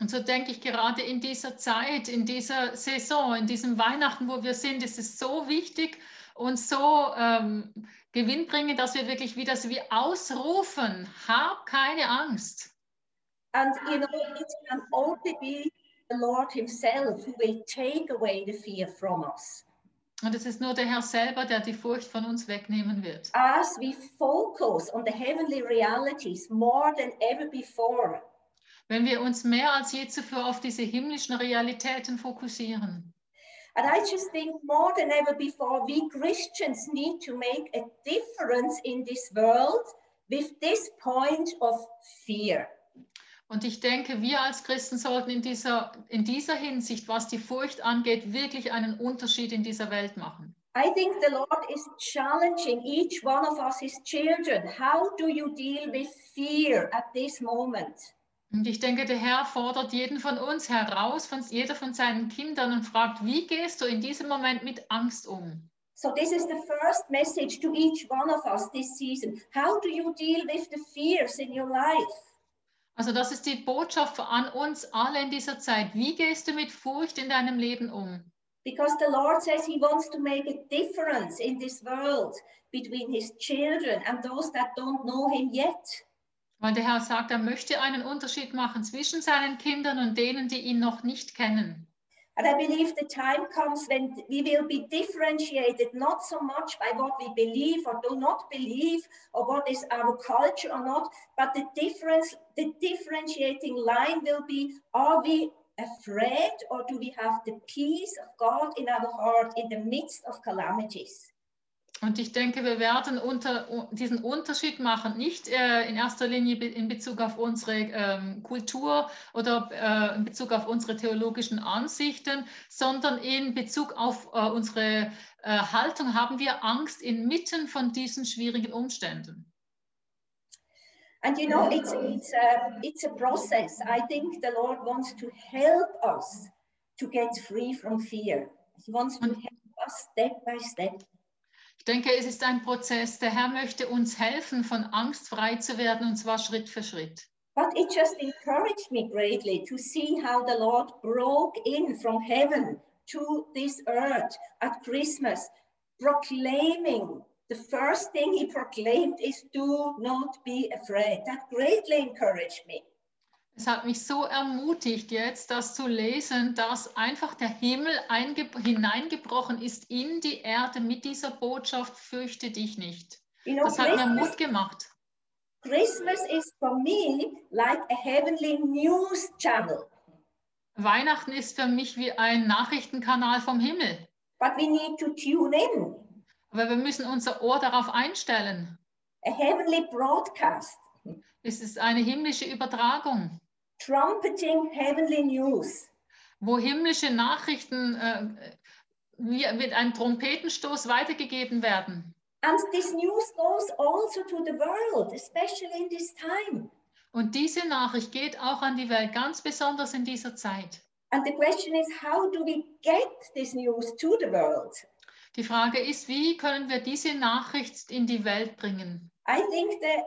Und so denke ich gerade in dieser Zeit, in dieser Saison, in diesem Weihnachten, wo wir sind, ist es so wichtig und so ähm, gewinnbringend, dass wir wirklich wieder so wie ausrufen, hab keine Angst. And you know, it can only be the Lord Himself who will take away the fear from us. Und es ist nur der Herr selber, der die Furcht von uns wegnehmen wird. As we focus on the heavenly realities more than ever before, Wenn wir uns mehr als je zuvor auf diese himmlischen Realitäten fokussieren. And I just think more than ever before, we Christians need to make a difference in this world with this point of fear. Und ich denke, wir als Christen sollten in dieser, in dieser Hinsicht, was die Furcht angeht, wirklich einen Unterschied in dieser Welt machen. I think the Lord is challenging each one of us, His children. How do you deal with fear at this moment? Und ich denke, der Herr fordert jeden von uns heraus, von jeder von seinen Kindern und fragt, wie gehst du in diesem Moment mit Angst um? So, this is the first message to each one of us this season. How do you deal with the fears in your life? Also das ist die Botschaft an uns alle in dieser Zeit. Wie gehst du mit Furcht in deinem Leben um? Because the Lord says He wants to make a difference in this world between His children and those that don't know Him yet. Weil der Herr sagt, er möchte einen Unterschied machen zwischen seinen Kindern und denen, die ihn noch nicht kennen. And I believe the time comes when we will be differentiated not so much by what we believe or do not believe or what is our culture or not, but the difference, the differentiating line will be are we afraid or do we have the peace of God in our heart in the midst of calamities? Und ich denke, wir werden unter, diesen Unterschied machen, nicht äh, in erster Linie in Bezug auf unsere ähm, Kultur oder äh, in Bezug auf unsere theologischen Ansichten, sondern in Bezug auf äh, unsere äh, Haltung haben wir Angst inmitten von diesen schwierigen Umständen. And you know, it's it's a it's a process. I think the Lord wants to help us to get free from fear. He wants to help us step by step. Ich denke, es ist ein Prozess. Der Herr möchte uns helfen, von Angst frei zu werden, und zwar Schritt für Schritt. But it just encouraged me greatly to see how the Lord broke in from heaven to this earth at Christmas, proclaiming the first thing he proclaimed is do not be afraid. That greatly encouraged me. Es hat mich so ermutigt, jetzt das zu lesen, dass einfach der Himmel einge- hineingebrochen ist in die Erde mit dieser Botschaft, fürchte dich nicht. You know, Das hat mir Christmas, Mut gemacht. Christmas is for me like a heavenly news channel. Weihnachten ist für mich wie ein Nachrichtenkanal vom Himmel. But we need to tune in. Aber wir müssen unser Ohr darauf einstellen. A heavenly broadcast, Es ist eine himmlische Übertragung, trumpeting heavenly news. wo himmlische Nachrichten äh, mit einem Trompetenstoß weitergegeben werden. And this news goes also to the world, especially in this time. Und diese Nachricht geht auch an die Welt, ganz besonders in dieser Zeit. And the question is, how do we get this news to the world? Die Frage ist, wie können wir diese Nachricht in die Welt bringen? I think that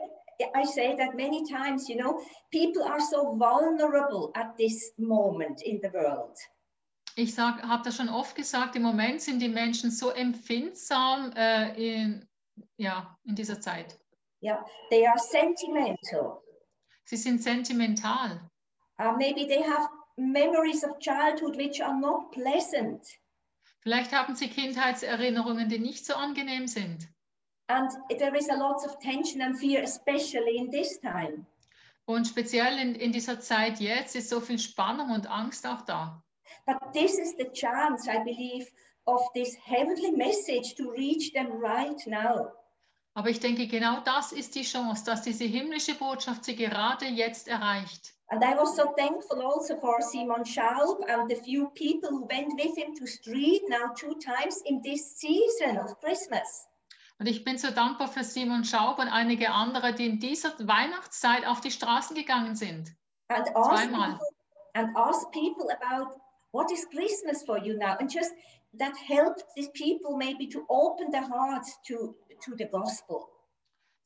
I say that many times, you know, people are so vulnerable at this moment in the world. Ich habe das schon oft gesagt, im Moment sind die Menschen so empfindsam äh, in, ja, in dieser Zeit. Yeah, they are sentimental. Sie sind sentimental. Uh, maybe they have memories of childhood which are not pleasant. Vielleicht haben sie Kindheitserinnerungen, die nicht so angenehm sind. And there is a lot of tension and fear, especially in this time. Und speziell in, in dieser Zeit jetzt ist so viel Spannung und Angst auch da. But this is the chance, I believe, of this heavenly message to reach them right now. Aber ich denke, genau das ist die Chance, dass diese himmlische Botschaft sie gerade jetzt erreicht. And I was so thankful also for Simon Schaub and the few people who went with him to street now two times in this season of Christmas. Und ich bin so dankbar für Simon Schaub und einige andere, die in dieser Weihnachtszeit auf die Straßen gegangen sind. And asked Zweimal. people, and asked people about what is Christmas for you now. And just that helped these people maybe to open their hearts to, to the gospel.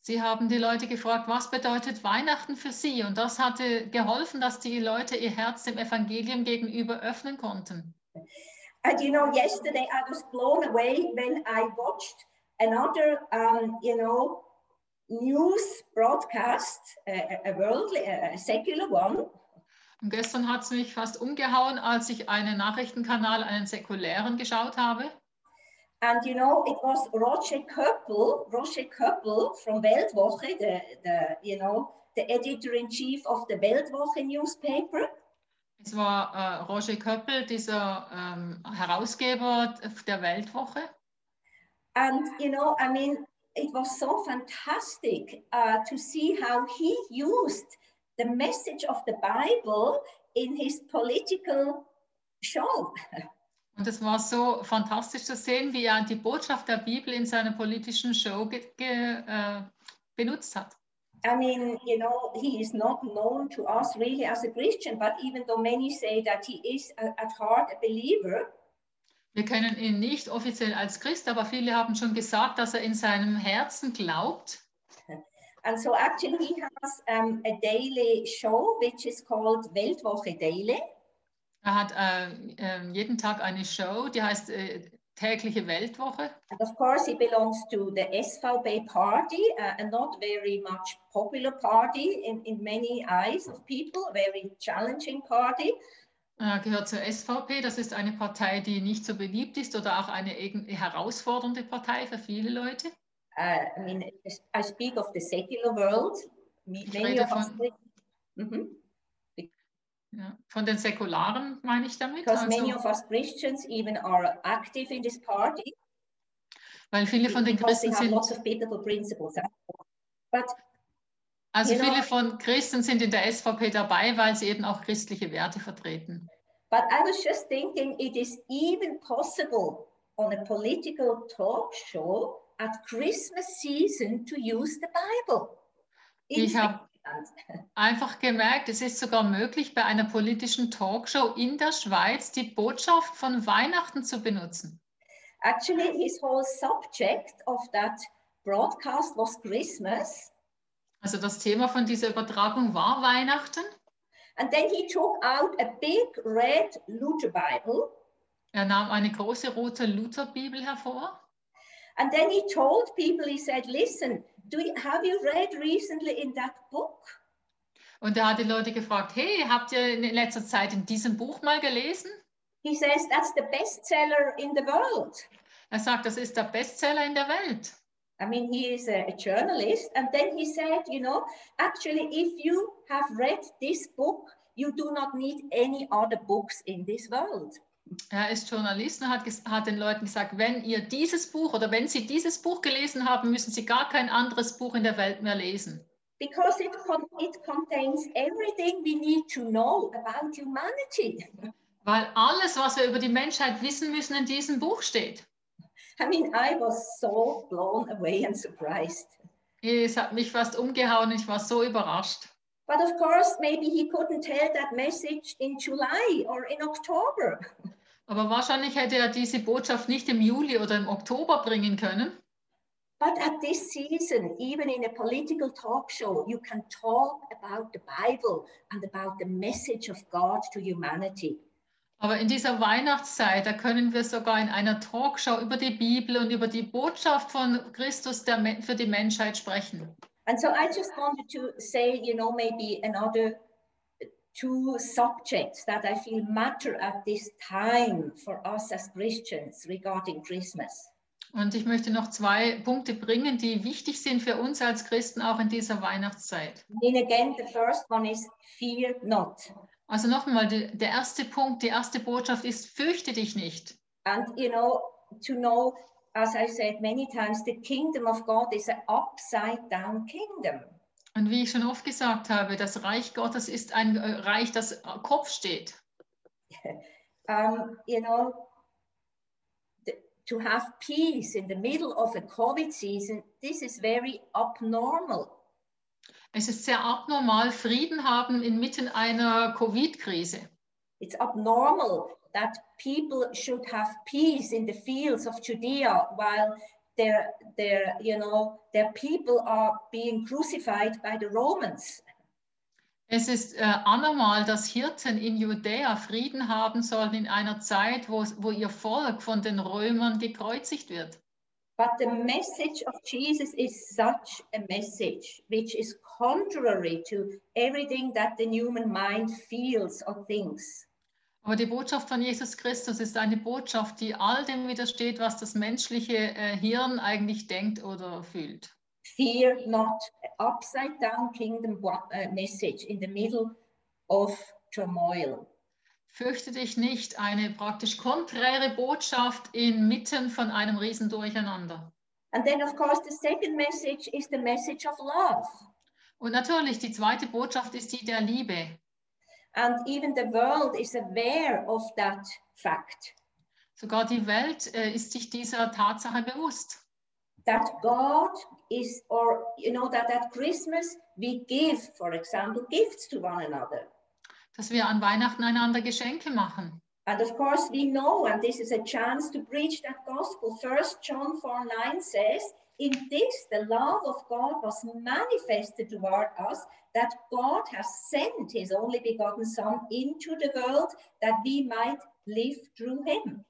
Sie haben die Leute gefragt, was bedeutet Weihnachten für sie? Und das hatte geholfen, dass die Leute ihr Herz dem Evangelium gegenüber öffnen konnten. And you know, yesterday I was blown away when I watched another, um, you know, news broadcast, a, a worldly, a secular one, Und gestern hat es mich fast umgehauen, als ich einen Nachrichtenkanal, einen säkulären geschaut habe. And you know, it was Roger Köppel, Roger Köppel from Weltwoche, the, the you know, the editor in chief of the Weltwoche newspaper. Es war äh, Roger Köppel, dieser ähm, Herausgeber der Weltwoche. And you know, I mean, it was so fantastic uh, to see how he used the message of the Bible in his political show. Und es war so fantastisch zu sehen, wie er die Botschaft der Bibel in seiner politischen Show äh, benutzt hat. I mean, you know, he is not known to us really as a Christian, but even though many say that he is a- at heart a believer, Wir kennen ihn nicht offiziell als Christ, aber viele haben schon gesagt, dass er in seinem Herzen glaubt. And so actually he has um, a daily show which is called Weltwoche Daily. Er hat äh, äh, jeden Tag eine Show, die heißt äh, tägliche Weltwoche. And of course he belongs to the SVB party, uh, a not very much popular party in, in many eyes of people, a very challenging party. Er gehört zur SVP, das ist eine Partei, die nicht so beliebt ist oder auch eine herausfordernde Partei für viele Leute. Uh, I mean, I speak of the secular world. Ich Many rede of us, von- Mhm. Ja. Von den Säkularen meine ich damit. because many Also, of us Christians even are active in this party weil viele von den because Christen have lots sind, of biblical principles. But also you know- viele von Christen sind in der SVP dabei, weil sie eben auch christliche Werte vertreten. But I was just thinking it is even possible on a political talk show at Christmas season to use the Bible. Ich habe <laughs> einfach gemerkt, es ist sogar möglich, bei einer politischen Talkshow in der Schweiz die Botschaft von Weihnachten zu benutzen. Actually, his whole subject of that broadcast was Christmas. Also das Thema von dieser Übertragung war Weihnachten. And then he took out a big red Luther Bible. Er nahm eine große rote Lutherbibel hervor And then he told people, he said, listen, do you, have you read recently in that book? und er hat die Leute gefragt, hey, habt ihr in letzter Zeit in diesem Buch mal gelesen? He says, that's the bestseller in the world. Er sagt, das ist der Bestseller in der Welt. I mean, he is a, a journalist. And then he said, you know, actually, if you have read this book, you do not need any other books in this world. Er ist Journalist und hat, hat den Leuten gesagt, wenn ihr dieses Buch oder wenn sie dieses Buch gelesen haben, müssen sie gar kein anderes Buch in der Welt mehr lesen. Because it, con- it contains everything we need to know about humanity. Weil alles, was wir über die Menschheit wissen müssen, in diesem Buch steht. I mean, I was so blown away and surprised. Es hat mich fast umgehauen, ich war so überrascht. But of course, maybe he couldn't tell that message in July or in October. Aber wahrscheinlich hätte er diese Botschaft nicht im Juli oder im Oktober bringen können. But at this season, even in a political talk show, you can talk about the Bible and about the message of God to humanity. Aber in dieser Weihnachtszeit, da können wir sogar in einer Talkshow über die Bibel und über die Botschaft von Christus der, für die Menschheit sprechen. And so I just wanted to say, you know, maybe another two subjects that I feel matter at this time for us as Christians regarding Christmas. Und ich möchte noch zwei Punkte bringen, die wichtig sind für uns als Christen auch in dieser Weihnachtszeit. And again, the first one is fear not. Also nochmal, der erste Punkt, die erste Botschaft ist, fürchte dich nicht. And, you know, to know, as I said many times, the kingdom of God is an upside down kingdom. Und wie ich schon oft gesagt habe, das Reich Gottes ist ein äh, Reich, das Kopf steht. <laughs> um, you know, the, to have peace in the middle of a COVID season, this is very abnormal. Es ist sehr abnormal, Frieden haben inmitten einer Covid-Krise. It's abnormal that people should have peace in the fields of Judea while their, their, you know, their people are being crucified by the Romans. Es ist äh, anormal, dass Hirten in Judäa Frieden haben sollen in einer Zeit, wo, wo ihr Volk von den Römern gekreuzigt wird. But the message of Jesus is such a message which is contrary to everything that the human mind feels or thinks. Aber die Botschaft von Jesus Christus ist eine Botschaft, die all dem widersteht, was das menschliche äh, Hirn eigentlich denkt oder fühlt. Fear not, upside down kingdom uh, message in the middle of turmoil. Fürchte dich nicht, eine praktisch konträre Botschaft inmitten von einem Riesendurcheinander. And then, of course, the second message is the message of love. Und natürlich, die zweite Botschaft ist die der Liebe. And even the world is aware of that fact Sogar die Welt äh, ist sich dieser Tatsache bewusst. that God is, or, you know, that at Christmas we give, for example, gifts to one another. Dass wir an Weihnachten einander Geschenke machen. And of course, we know, and this is a chance to preach that gospel. First John 4 9 says, In this the love of God was manifested toward us, that God has sent his only begotten Son into the world that we might live through him.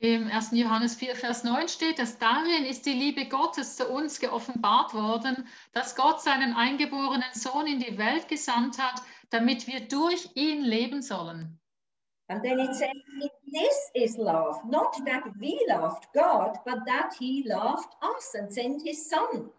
Im 1. Johannes 4, Vers 9 steht, dass darin ist die Liebe Gottes zu uns geoffenbart worden, dass Gott seinen eingeborenen Sohn in die Welt gesandt hat, damit wir durch ihn leben sollen. And then it says, "In This is love, not that we loved God, but that he loved us and sent his Son.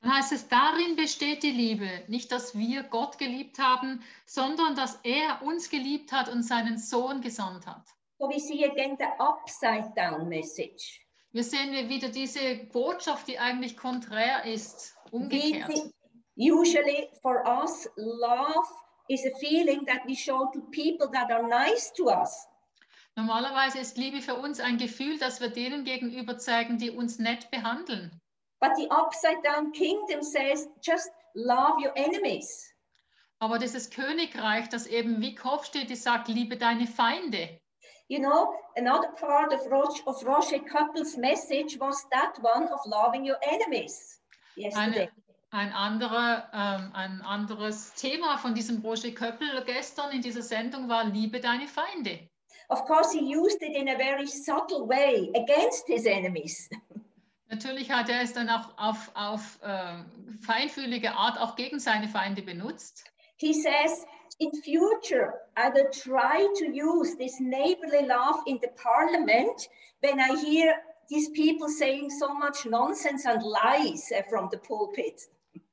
Dann heißt es, darin besteht die Liebe, nicht dass wir Gott geliebt haben, sondern dass er uns geliebt hat und seinen Sohn gesandt hat. So we see again the upside down message. Wir sehen wieder diese Botschaft, die eigentlich konträr ist, umgekehrt. think- usually for us, love is a feeling that we show to people that are nice to us. Normalerweise ist Liebe für uns ein Gefühl, das wir denen gegenüber zeigen, die uns nett behandeln. But the upside down kingdom says just love your enemies. Aber dieses Königreich, das eben wie Kopf steht, die sagt, liebe deine Feinde. You know, another part of Roche, of Roche Couple's message was that one of loving your enemies yesterday. Ein, anderer, ähm, ein anderes Thema von diesem Roger Köppel gestern in dieser Sendung war, liebe deine Feinde. Of course, he used it in a very subtle way against his enemies. Natürlich hat er es dann auch auf, auf äh, feinfühlige Art auch gegen seine Feinde benutzt. He says, in future, I will try to use this neighborly love in the parliament when I hear these people saying so much nonsense and lies uh, from the pulpit.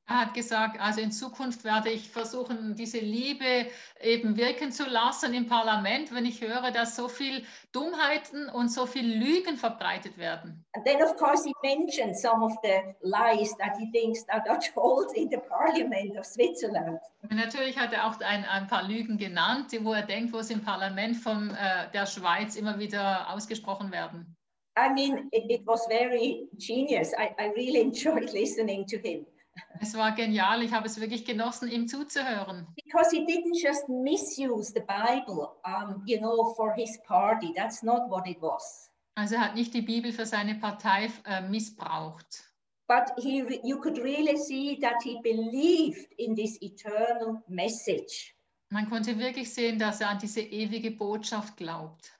Er hat gesagt, also in Zukunft werde ich versuchen, diese Liebe eben wirken zu lassen im Parlament, wenn ich höre, dass so viel Dummheiten und so viel Lügen verbreitet werden. And then, of course, he mentioned some of the lies that he thinks that are told in the parliament of Switzerland. Und natürlich hat er auch ein, ein paar Lügen genannt, wo er denkt, wo es im Parlament von äh, der Schweiz immer wieder ausgesprochen werden. I mean, it, it was very genius. I, I really <laughs> enjoyed listening to him Es war genial, ich habe es wirklich genossen, ihm zuzuhören. because he didn't just misuse the Bible, um, you know, for his party. That's not what it was. Also er hat nicht die Bibel für seine Partei äh, missbraucht. But he, you could really see that he believed in this eternal message Man konnte wirklich sehen, dass er an diese ewige Botschaft glaubt,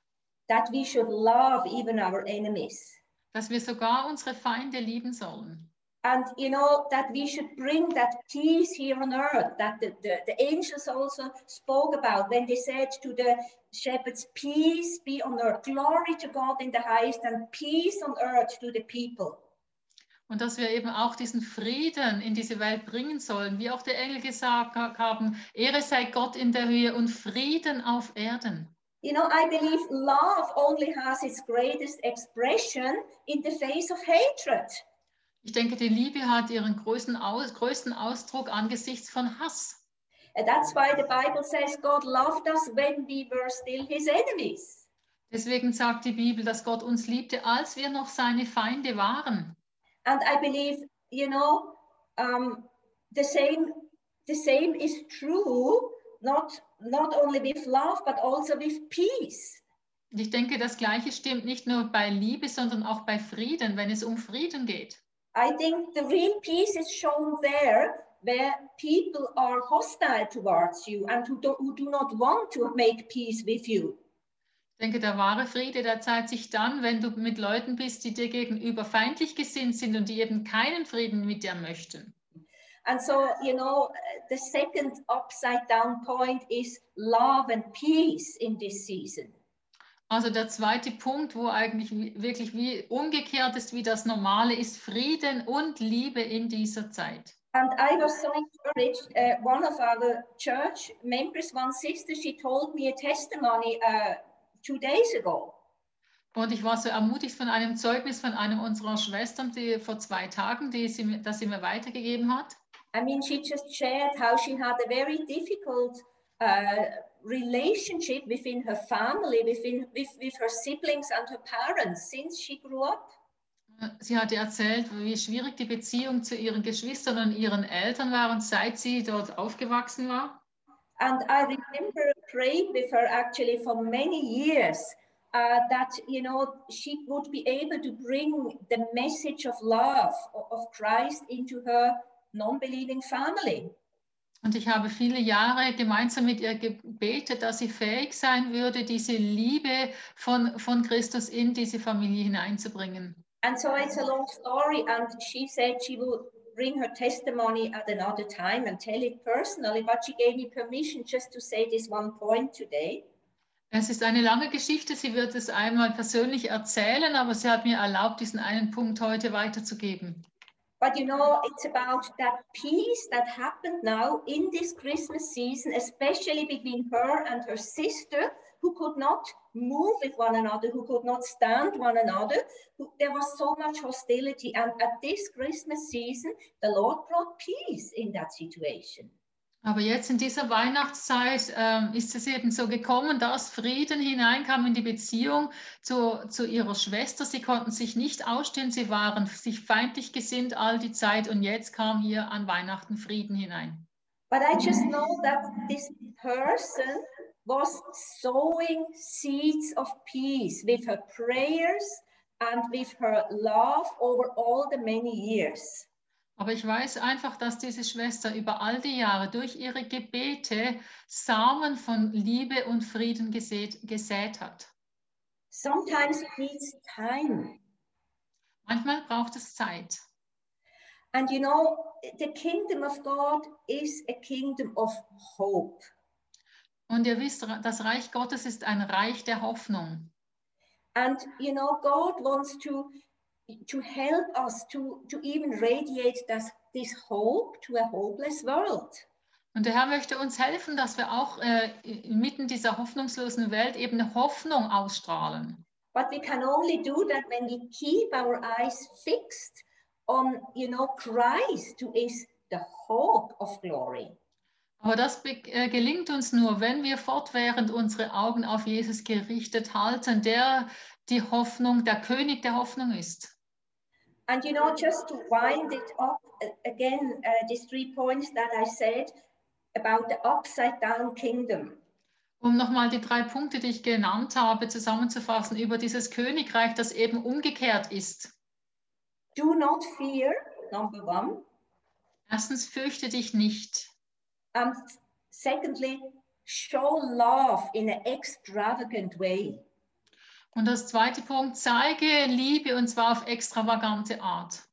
that we should love even our enemies. dass wir sogar unsere Feinde lieben sollen. And you know that we should bring that peace here on earth that the, the, the angels also spoke about when they said to the shepherds, Peace be on earth, glory to God in the highest, and peace on earth to the people. Und dass wir eben auch diesen Frieden in diese Welt bringen sollen, wie auch die Engel gesagt ha- haben, Ehre sei Gott in der Höhe und Frieden auf Erden. You know, I believe love only has its greatest expression in the face of hatred. Ich denke, die Liebe hat ihren größten, Aus, größten Ausdruck angesichts von Hass. And that's why the Bible says God loved us when we were still his enemies. Deswegen sagt die Bibel, dass Gott uns liebte, als wir noch seine Feinde waren. And I believe, you know, um, the same the same is true, not not only with love, but also with peace. Und ich denke, das Gleiche stimmt nicht nur bei Liebe, sondern auch bei Frieden, wenn es um Frieden geht. I think the real peace is shown there where people are hostile towards you and who do, who do not want to make peace with you. Ich denke, der wahre Friede, der zeigt sich dann, wenn du mit Leuten bist, die dir gegenüber feindlich gesinnt sind und die eben keinen Frieden mit dir möchten. And so, you know, the second upside down point is love and peace in this season. Also der zweite Punkt, wo eigentlich wirklich wie umgekehrt ist, wie das Normale ist, Frieden und Liebe in dieser Zeit. And I was so encouraged. Uh, one of our church members, one sister, she told me a testimony uh, two days ago. Und ich war so ermutigt von einem Zeugnis von einem unserer Schwestern, die vor zwei Tagen, die sie, das sie mir weitergegeben hat. I mean, she just shared how she had a very difficult uh, relationship within her family, within with, with her siblings and her parents since she grew up. Sie hatte erzählt, wie schwierig die Beziehung zu ihren Geschwistern und ihren Eltern waren, seit sie dort aufgewachsen war. And I remember praying with her actually for many years uh, that, you know, she would be able to bring the message of love of Christ into her non believing family. Und ich habe viele Jahre gemeinsam mit ihr gebetet, dass sie fähig sein würde, diese Liebe von, von Christus in diese Familie hineinzubringen. And so it's a long story. And she said she will bring her testimony at another time and tell it personally, but she gave me permission just to say this one point today. Es ist eine lange Geschichte, sie wird es einmal persönlich erzählen, aber sie hat mir erlaubt, diesen einen Punkt heute weiterzugeben. But you know, it's about that peace that happened now in this Christmas season, especially between her and her sister, who could not move with one another, who could not stand one another. There was so much hostility. And at this Christmas season, the Lord brought peace in that situation. Aber jetzt in dieser Weihnachtszeit ähm, ist es eben so gekommen, dass Frieden hineinkam in die Beziehung zu, zu ihrer Schwester. Sie konnten sich nicht ausstehen, sie waren sich feindlich gesinnt all die Zeit und jetzt kam hier an Weihnachten Frieden hinein. But I just know that this person was sowing seeds of peace with her prayers and with her love over all the many years. Aber ich weiß einfach, dass diese Schwester über all die Jahre durch ihre Gebete Samen von Liebe und Frieden gesät, gesät hat. Sometimes it needs time. Manchmal braucht es Zeit. And you know, the kingdom of God is a kingdom of hope. Und ihr wisst, das Reich Gottes ist ein Reich der Hoffnung. And you know, God wants to to help us to to even radiate this, this hope to a hopeless world. Und der Herr möchte uns helfen, dass wir auch äh, inmitten dieser hoffnungslosen Welt eben eine Hoffnung ausstrahlen. But we can only do that when we keep our eyes fixed on, you know, Christ, who is the hope of glory. Aber das äh, gelingt uns nur, wenn wir fortwährend unsere Augen auf Jesus gerichtet halten, der die Hoffnung, der König der Hoffnung ist. And you know, just to wind it up again, uh, these three points that I said about the upside down kingdom. Um nochmal die drei Punkte, die ich genannt habe, zusammenzufassen über dieses Königreich, das eben umgekehrt ist. Do not fear, number one. Erstens, fürchte dich nicht. And secondly, show love in an extravagant way. Und das zweite Punkt, zeige Liebe und zwar auf extravagante Art.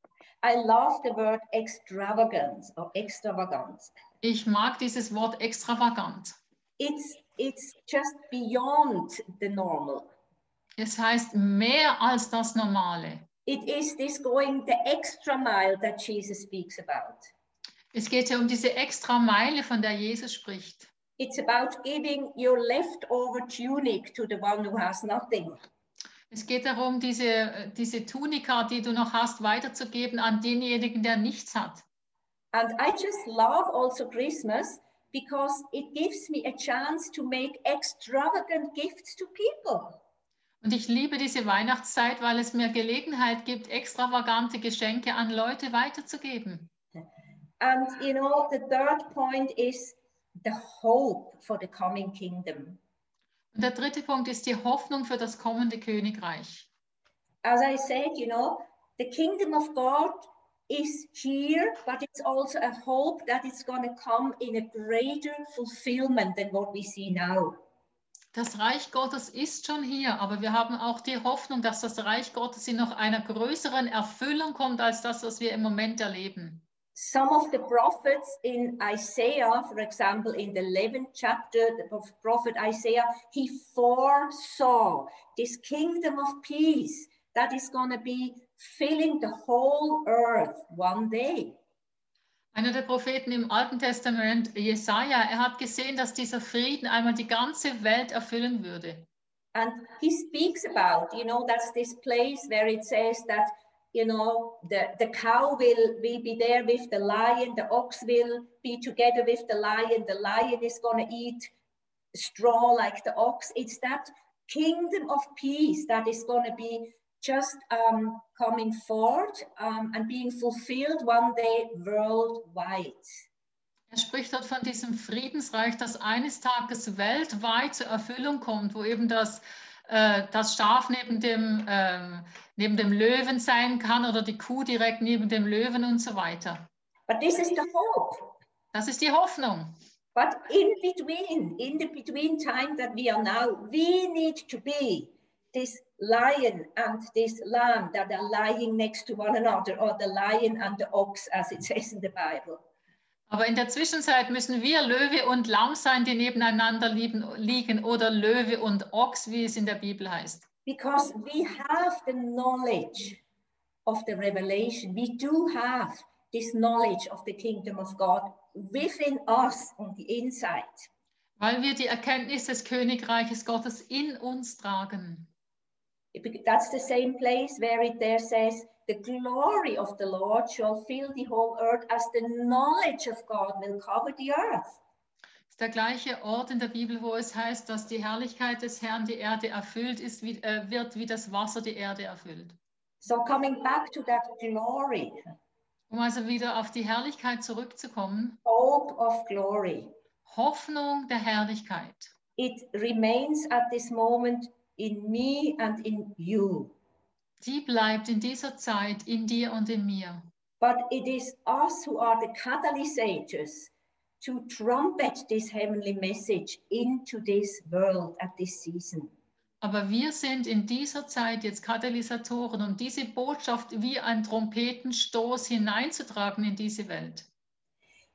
I love the word extravagance or extravagance. Ich mag dieses Wort extravagant. It's it's just beyond the normal. Es heißt mehr als das Normale. It is this going the extra mile that Jesus speaks about. Es geht ja um diese extra Meile, von der Jesus spricht. It's about giving your leftover tunic to the one who has nothing. Es geht darum, diese, diese Tunika, die du noch hast, weiterzugeben an denjenigen, der nichts hat. And I just love also Christmas because it gives me a chance to make extravagant gifts to people. Und ich liebe diese Weihnachtszeit, weil es mir Gelegenheit gibt, extravagante Geschenke an Leute weiterzugeben. And you know, the third point is the hope for the coming kingdom. Und der dritte Punkt ist die Hoffnung für das kommende Königreich. As I said, you know, the kingdom of God is here, but it's also a hope that it's going to come in a greater fulfillment than what we see now. Das Reich Gottes ist schon hier, aber wir haben auch die Hoffnung, dass das Reich Gottes in noch einer größeren Erfüllung kommt als das, was wir im Moment erleben. Some of the prophets in Isaiah, for example, in the 11th chapter, the prophet Isaiah, he foresaw this kingdom of peace that is going to be filling the whole earth one day. Einer der Propheten im Alten Testament, Jesaja, er hat gesehen, dass dieser Frieden einmal die ganze Welt erfüllen würde. And he speaks about, you know, that's this place where it says that, you know, the, the cow will, will be there with the lion, the ox will be together with the lion, the lion is going to eat straw like the ox. It's that kingdom of peace that is going to be just um, coming forth um, and being fulfilled one day worldwide. Er spricht dort von diesem Friedensreich, das eines Tages weltweit zur Erfüllung kommt, wo eben das, äh, das Schaf neben dem, ähm, neben dem Löwen sein kann oder die Kuh direkt neben dem Löwen und so weiter. But this is the hope. Das ist die Hoffnung. But in between, in the between time that we are now, we need to be this lion and this lamb that are lying next to one another, or the lion and the ox, as it says in the Bible. Aber in der Zwischenzeit müssen wir Löwe und Lamm sein, die nebeneinander lieben, liegen oder Löwe und Ochs, wie es in der Bibel heißt. Because we have the knowledge of the revelation. We do have this knowledge of the kingdom of God within us on the inside. Weil wir die Erkenntnis des Königreiches Gottes in uns tragen. That's the same place where it there says, the glory of the Lord shall fill the whole earth as the knowledge of God will cover the earth. Ist der gleiche Ort in der Bibel, wo es heißt, dass die Herrlichkeit des Herrn die Erde erfüllt ist, wie, äh, wird, wie das Wasser die Erde erfüllt. So coming back to that glory, Um also wieder auf die Herrlichkeit zurückzukommen, hope of glory, Hoffnung der Herrlichkeit. it remains at this moment in me and in you. Die bleibt in dieser Zeit in dir und in mir. But it is us who are the catalysts to trumpet this heavenly message into this world at this season. Aber wir sind in dieser Zeit jetzt Katalysatoren, um diese Botschaft wie ein Trompetenstoß hineinzutragen in diese Welt.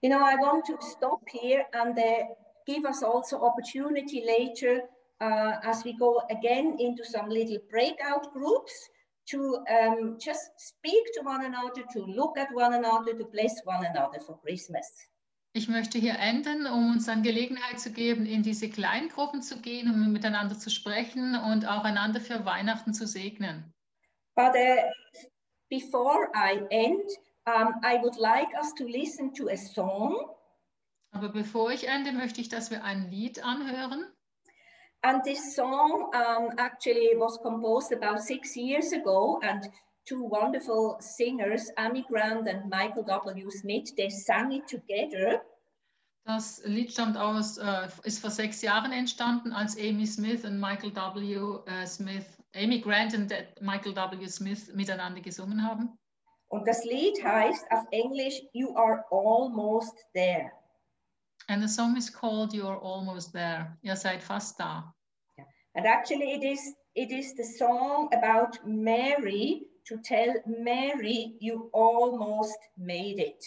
You know, I want to stop here and uh, give us also opportunity later uh, as we go again into some little breakout groups to um, just speak to one another, to look at one another, to bless one another for Christmas. Ich möchte hier enden, um uns dann Gelegenheit zu geben, in diese Kleingruppen zu gehen, um miteinander zu sprechen und auch einander für Weihnachten zu segnen. But uh, before I end, um, I would like us to listen to a song. Aber bevor ich ende, möchte ich, dass wir ein Lied anhören. And this song um, actually was composed about six years ago, and two wonderful singers, Amy Grant and Michael W. Smith, they sang it together. Das Lied stammt aus, äh, ist vor sechs Jahren entstanden, als Amy Smith und Michael W. Äh, Smith, Amy Grant und Michael W. Smith miteinander gesungen haben. Und das Lied heißt auf Englisch You Are Almost There. And the song is called You're Almost There. Ihr seid fast da. And actually it is it is the song about Mary to tell Mary you almost made it.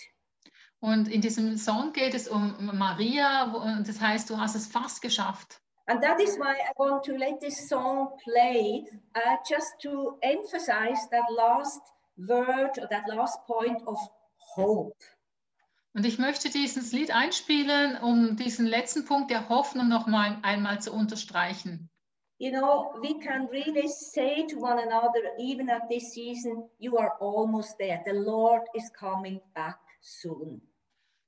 Und in diesem Song geht es um Maria, und das heißt, du hast es fast geschafft. And that is why I want to let this song play, uh, just to emphasize that last word or that last point of hope. Und ich möchte dieses Lied einspielen, um diesen letzten Punkt der Hoffnung noch mal einmal zu unterstreichen. You know, we can really say to one another, even at this season, you are almost there. The Lord is coming back soon.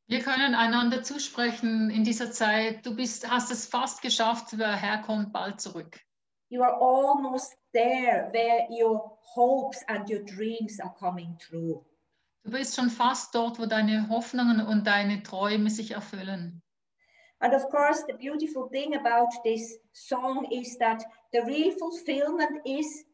Wir können einander zusprechen in dieser Zeit, du bist, hast es fast geschafft, der Herr kommt bald zurück. You are almost there where your hopes and your dreams are coming true. Du bist schon fast dort, wo deine Hoffnungen und deine Träume sich erfüllen. And of course, the beautiful thing about this song is that the real fulfillment is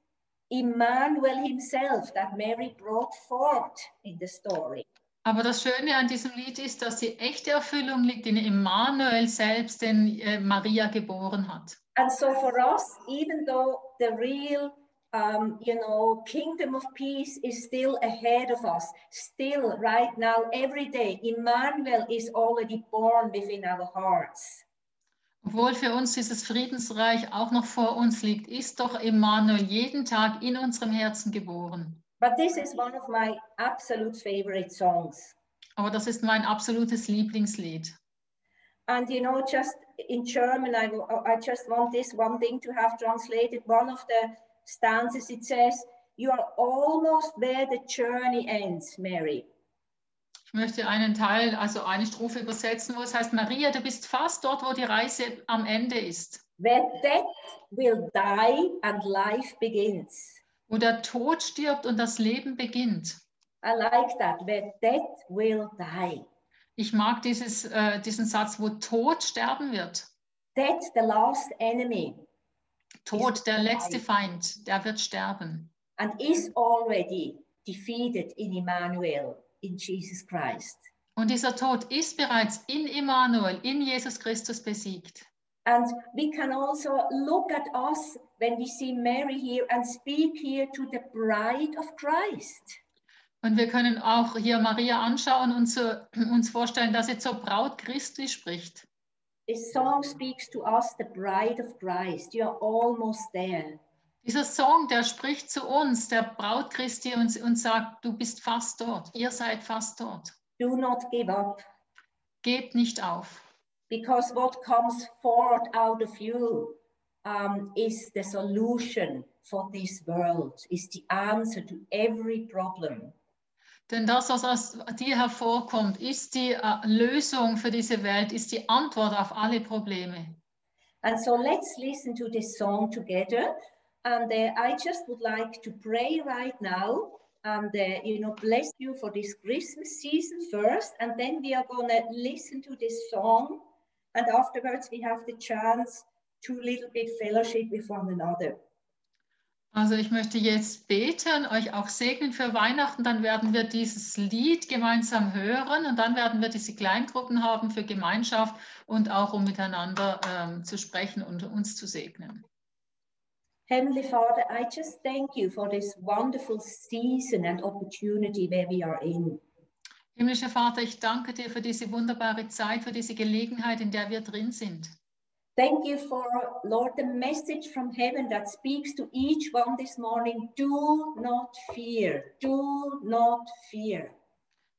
Emmanuel himself that Mary brought forth in the story. Aber das Schöne an diesem Lied ist, dass die echte Erfüllung liegt in Emmanuel selbst, den äh, Maria geboren hat. And so for us, even though the real um, you know, kingdom of peace is still ahead of us. Still, right now, every day, Emmanuel is already born within our hearts. Obwohl für uns dieses Friedensreich auch noch vor uns liegt, ist doch Emmanuel jeden Tag in unserem Herzen geboren. But this is one of my absolute favorite songs. Aber das ist mein absolutes Lieblingslied. And you know, just in German, I, I just want this one thing to have translated. One of the stanzas, it says, You are almost where the journey ends, Mary. Ich möchte einen Teil, also eine Strophe übersetzen, wo es heißt, Maria, du bist fast dort, wo die Reise am Ende ist. Where death will die and life begins. Wo der Tod stirbt und das Leben beginnt. I like that, where death will die. Ich mag dieses, äh, diesen Satz, wo Tod sterben wird. Death, the last enemy. Tod, der letzte Feind, der wird sterben. And is already defeated in Emmanuel, in Jesus Christ. Und dieser Tod ist bereits in Emmanuel, in Jesus Christus besiegt. And we can also look at us when we see Mary here and speak here to the bride of Christ. Und wir können auch hier Maria anschauen und zu, uns vorstellen, dass sie zur Braut Christi spricht. This song speaks to us, the bride of Christ. You are almost there. Dieser Song, der spricht zu uns, der Braut Christi, und, und sagt, du bist fast dort, ihr seid fast dort. Do not give up, Gebt nicht auf, because what comes forth out of you um, is the solution for this world, is the answer to every problem. Denn das, was aus dir hervorkommt, ist die äh, Lösung für diese Welt, ist die Antwort auf alle Probleme. And so let's listen to this song together. And uh, I just would like to pray right now and, uh, you know, bless you for this Christmas season first. And then we are going to listen to this song. And afterwards, we have the chance to a little bit fellowship with one another. Also ich möchte jetzt beten, euch auch segnen für Weihnachten, dann werden wir dieses Lied gemeinsam hören und dann werden wir diese Kleingruppen haben für Gemeinschaft und auch um miteinander ähm, zu sprechen und uns zu segnen. Heavenly Father, I just thank you for this wonderful season and opportunity where we are in. Himmlischer Vater, ich danke dir für diese wunderbare Zeit, für diese Gelegenheit, in der wir drin sind. Thank you for, Lord, the message from heaven that speaks to each one this morning. Do not fear. Do not fear.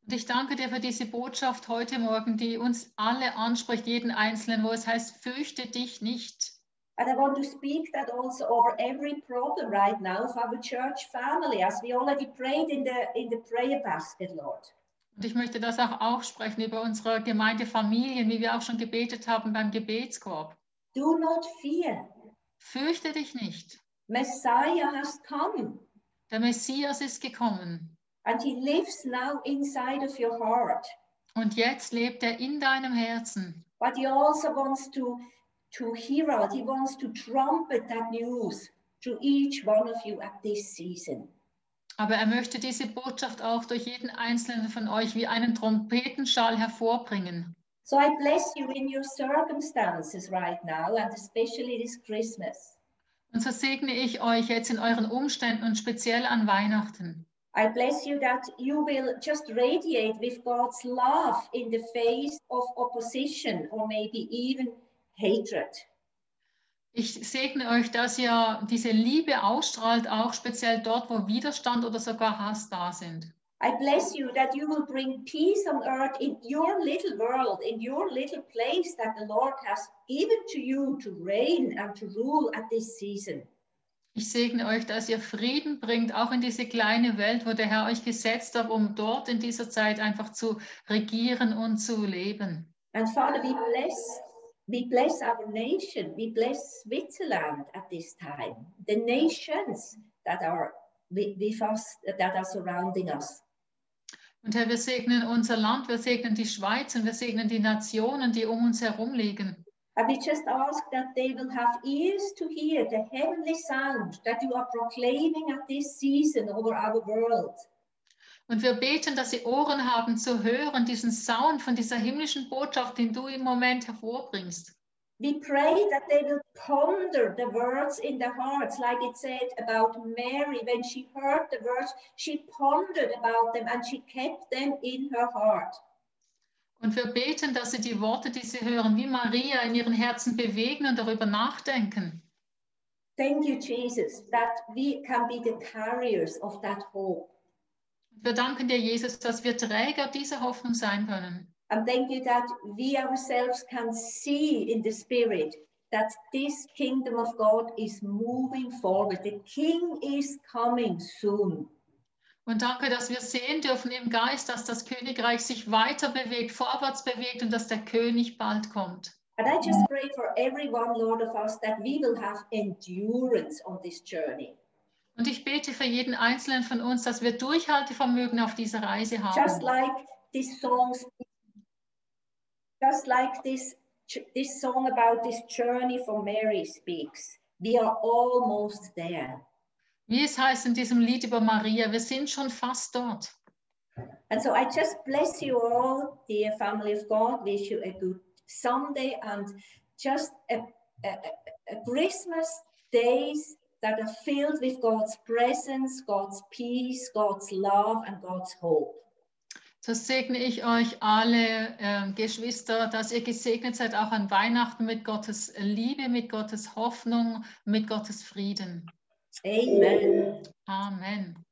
Und ich danke dir für diese Botschaft heute Morgen, die uns alle anspricht, jeden Einzelnen, wo es heißt, fürchte dich nicht. And I want to speak that also over every problem right now of our church family, as we already prayed in the in the prayer basket, Lord. Und ich möchte das auch aussprechen über unsere Gemeindefamilien, wie wir auch schon gebetet haben beim Gebetskorb. Do not fear. Fürchte dich nicht. Messiah has come, Der Messias ist gekommen. and he lives now inside of your heart. Und jetzt lebt er in deinem Herzen. But he also wants to to herald, he wants to trumpet that news to each one of you at this season. Aber er möchte diese Botschaft auch durch jeden einzelnen von euch wie einen Trompetenschall hervorbringen. So I bless you in your circumstances right now, and especially this Christmas. Und so segne ich euch jetzt in euren Umständen und speziell an Weihnachten. I bless you that you will just radiate with God's love in the face of opposition or maybe even hatred. Ich segne euch, dass ihr diese Liebe ausstrahlt, auch speziell dort, wo Widerstand oder sogar Hass da sind. I bless you that you will bring peace on earth in your little world, in your little place that the Lord has given to you to reign and to rule at this season. Ich segne euch, dass ihr Frieden bringt, auch in diese kleine Welt, wo der Herr euch gesetzt hat, um dort in dieser Zeit einfach zu regieren und zu leben. And Father, we bless we bless our nation, we bless Switzerland at this time, the nations that are with us, that are surrounding us. Und Herr, wir segnen unser Land, wir segnen die Schweiz und wir segnen die Nationen, die um uns herum liegen. And we just ask that they will have ears to hear the heavenly sound that you are proclaiming at this season over our world. Und wir beten, dass sie Ohren haben zu hören, diesen Sound von dieser himmlischen Botschaft, den du im Moment hervorbringst. We pray that they will ponder the words in their hearts, like it said about Mary. When she heard the words, she pondered about them and she kept them in her heart. Und wir beten, dass sie die Worte, die sie hören, wie Maria in ihren Herzen bewegen und darüber nachdenken. Thank you, Jesus, that we can be the carriers of that hope. Wir danken dir, Jesus, dass wir Träger dieser Hoffnung sein können. And thank you that we ourselves can see in the Spirit that this kingdom of God is moving forward. The King is coming soon. Und danke, dass wir sehen dürfen im Geist, dass das Königreich sich weiter bewegt, vorwärts bewegt und dass der König bald kommt. And I just pray for every one, Lord, of us that we will have endurance on this journey. Und ich bete für jeden Einzelnen von uns, dass wir Durchhaltevermögen auf dieser Reise Just haben. like this song, just like this, this song about this journey for Mary speaks. We are almost there. Wie es heißt in diesem Lied über Maria, wir sind schon fast dort. And so I just bless you all, dear family of God. Wish you a good Sunday and just a, a, a- a Christmas days that are filled with God's presence, God's peace, God's love, and God's hope. So segne ich euch alle äh, Geschwister, dass ihr gesegnet seid, auch an Weihnachten mit Gottes Liebe, mit Gottes Hoffnung, mit Gottes Frieden. Amen. Amen.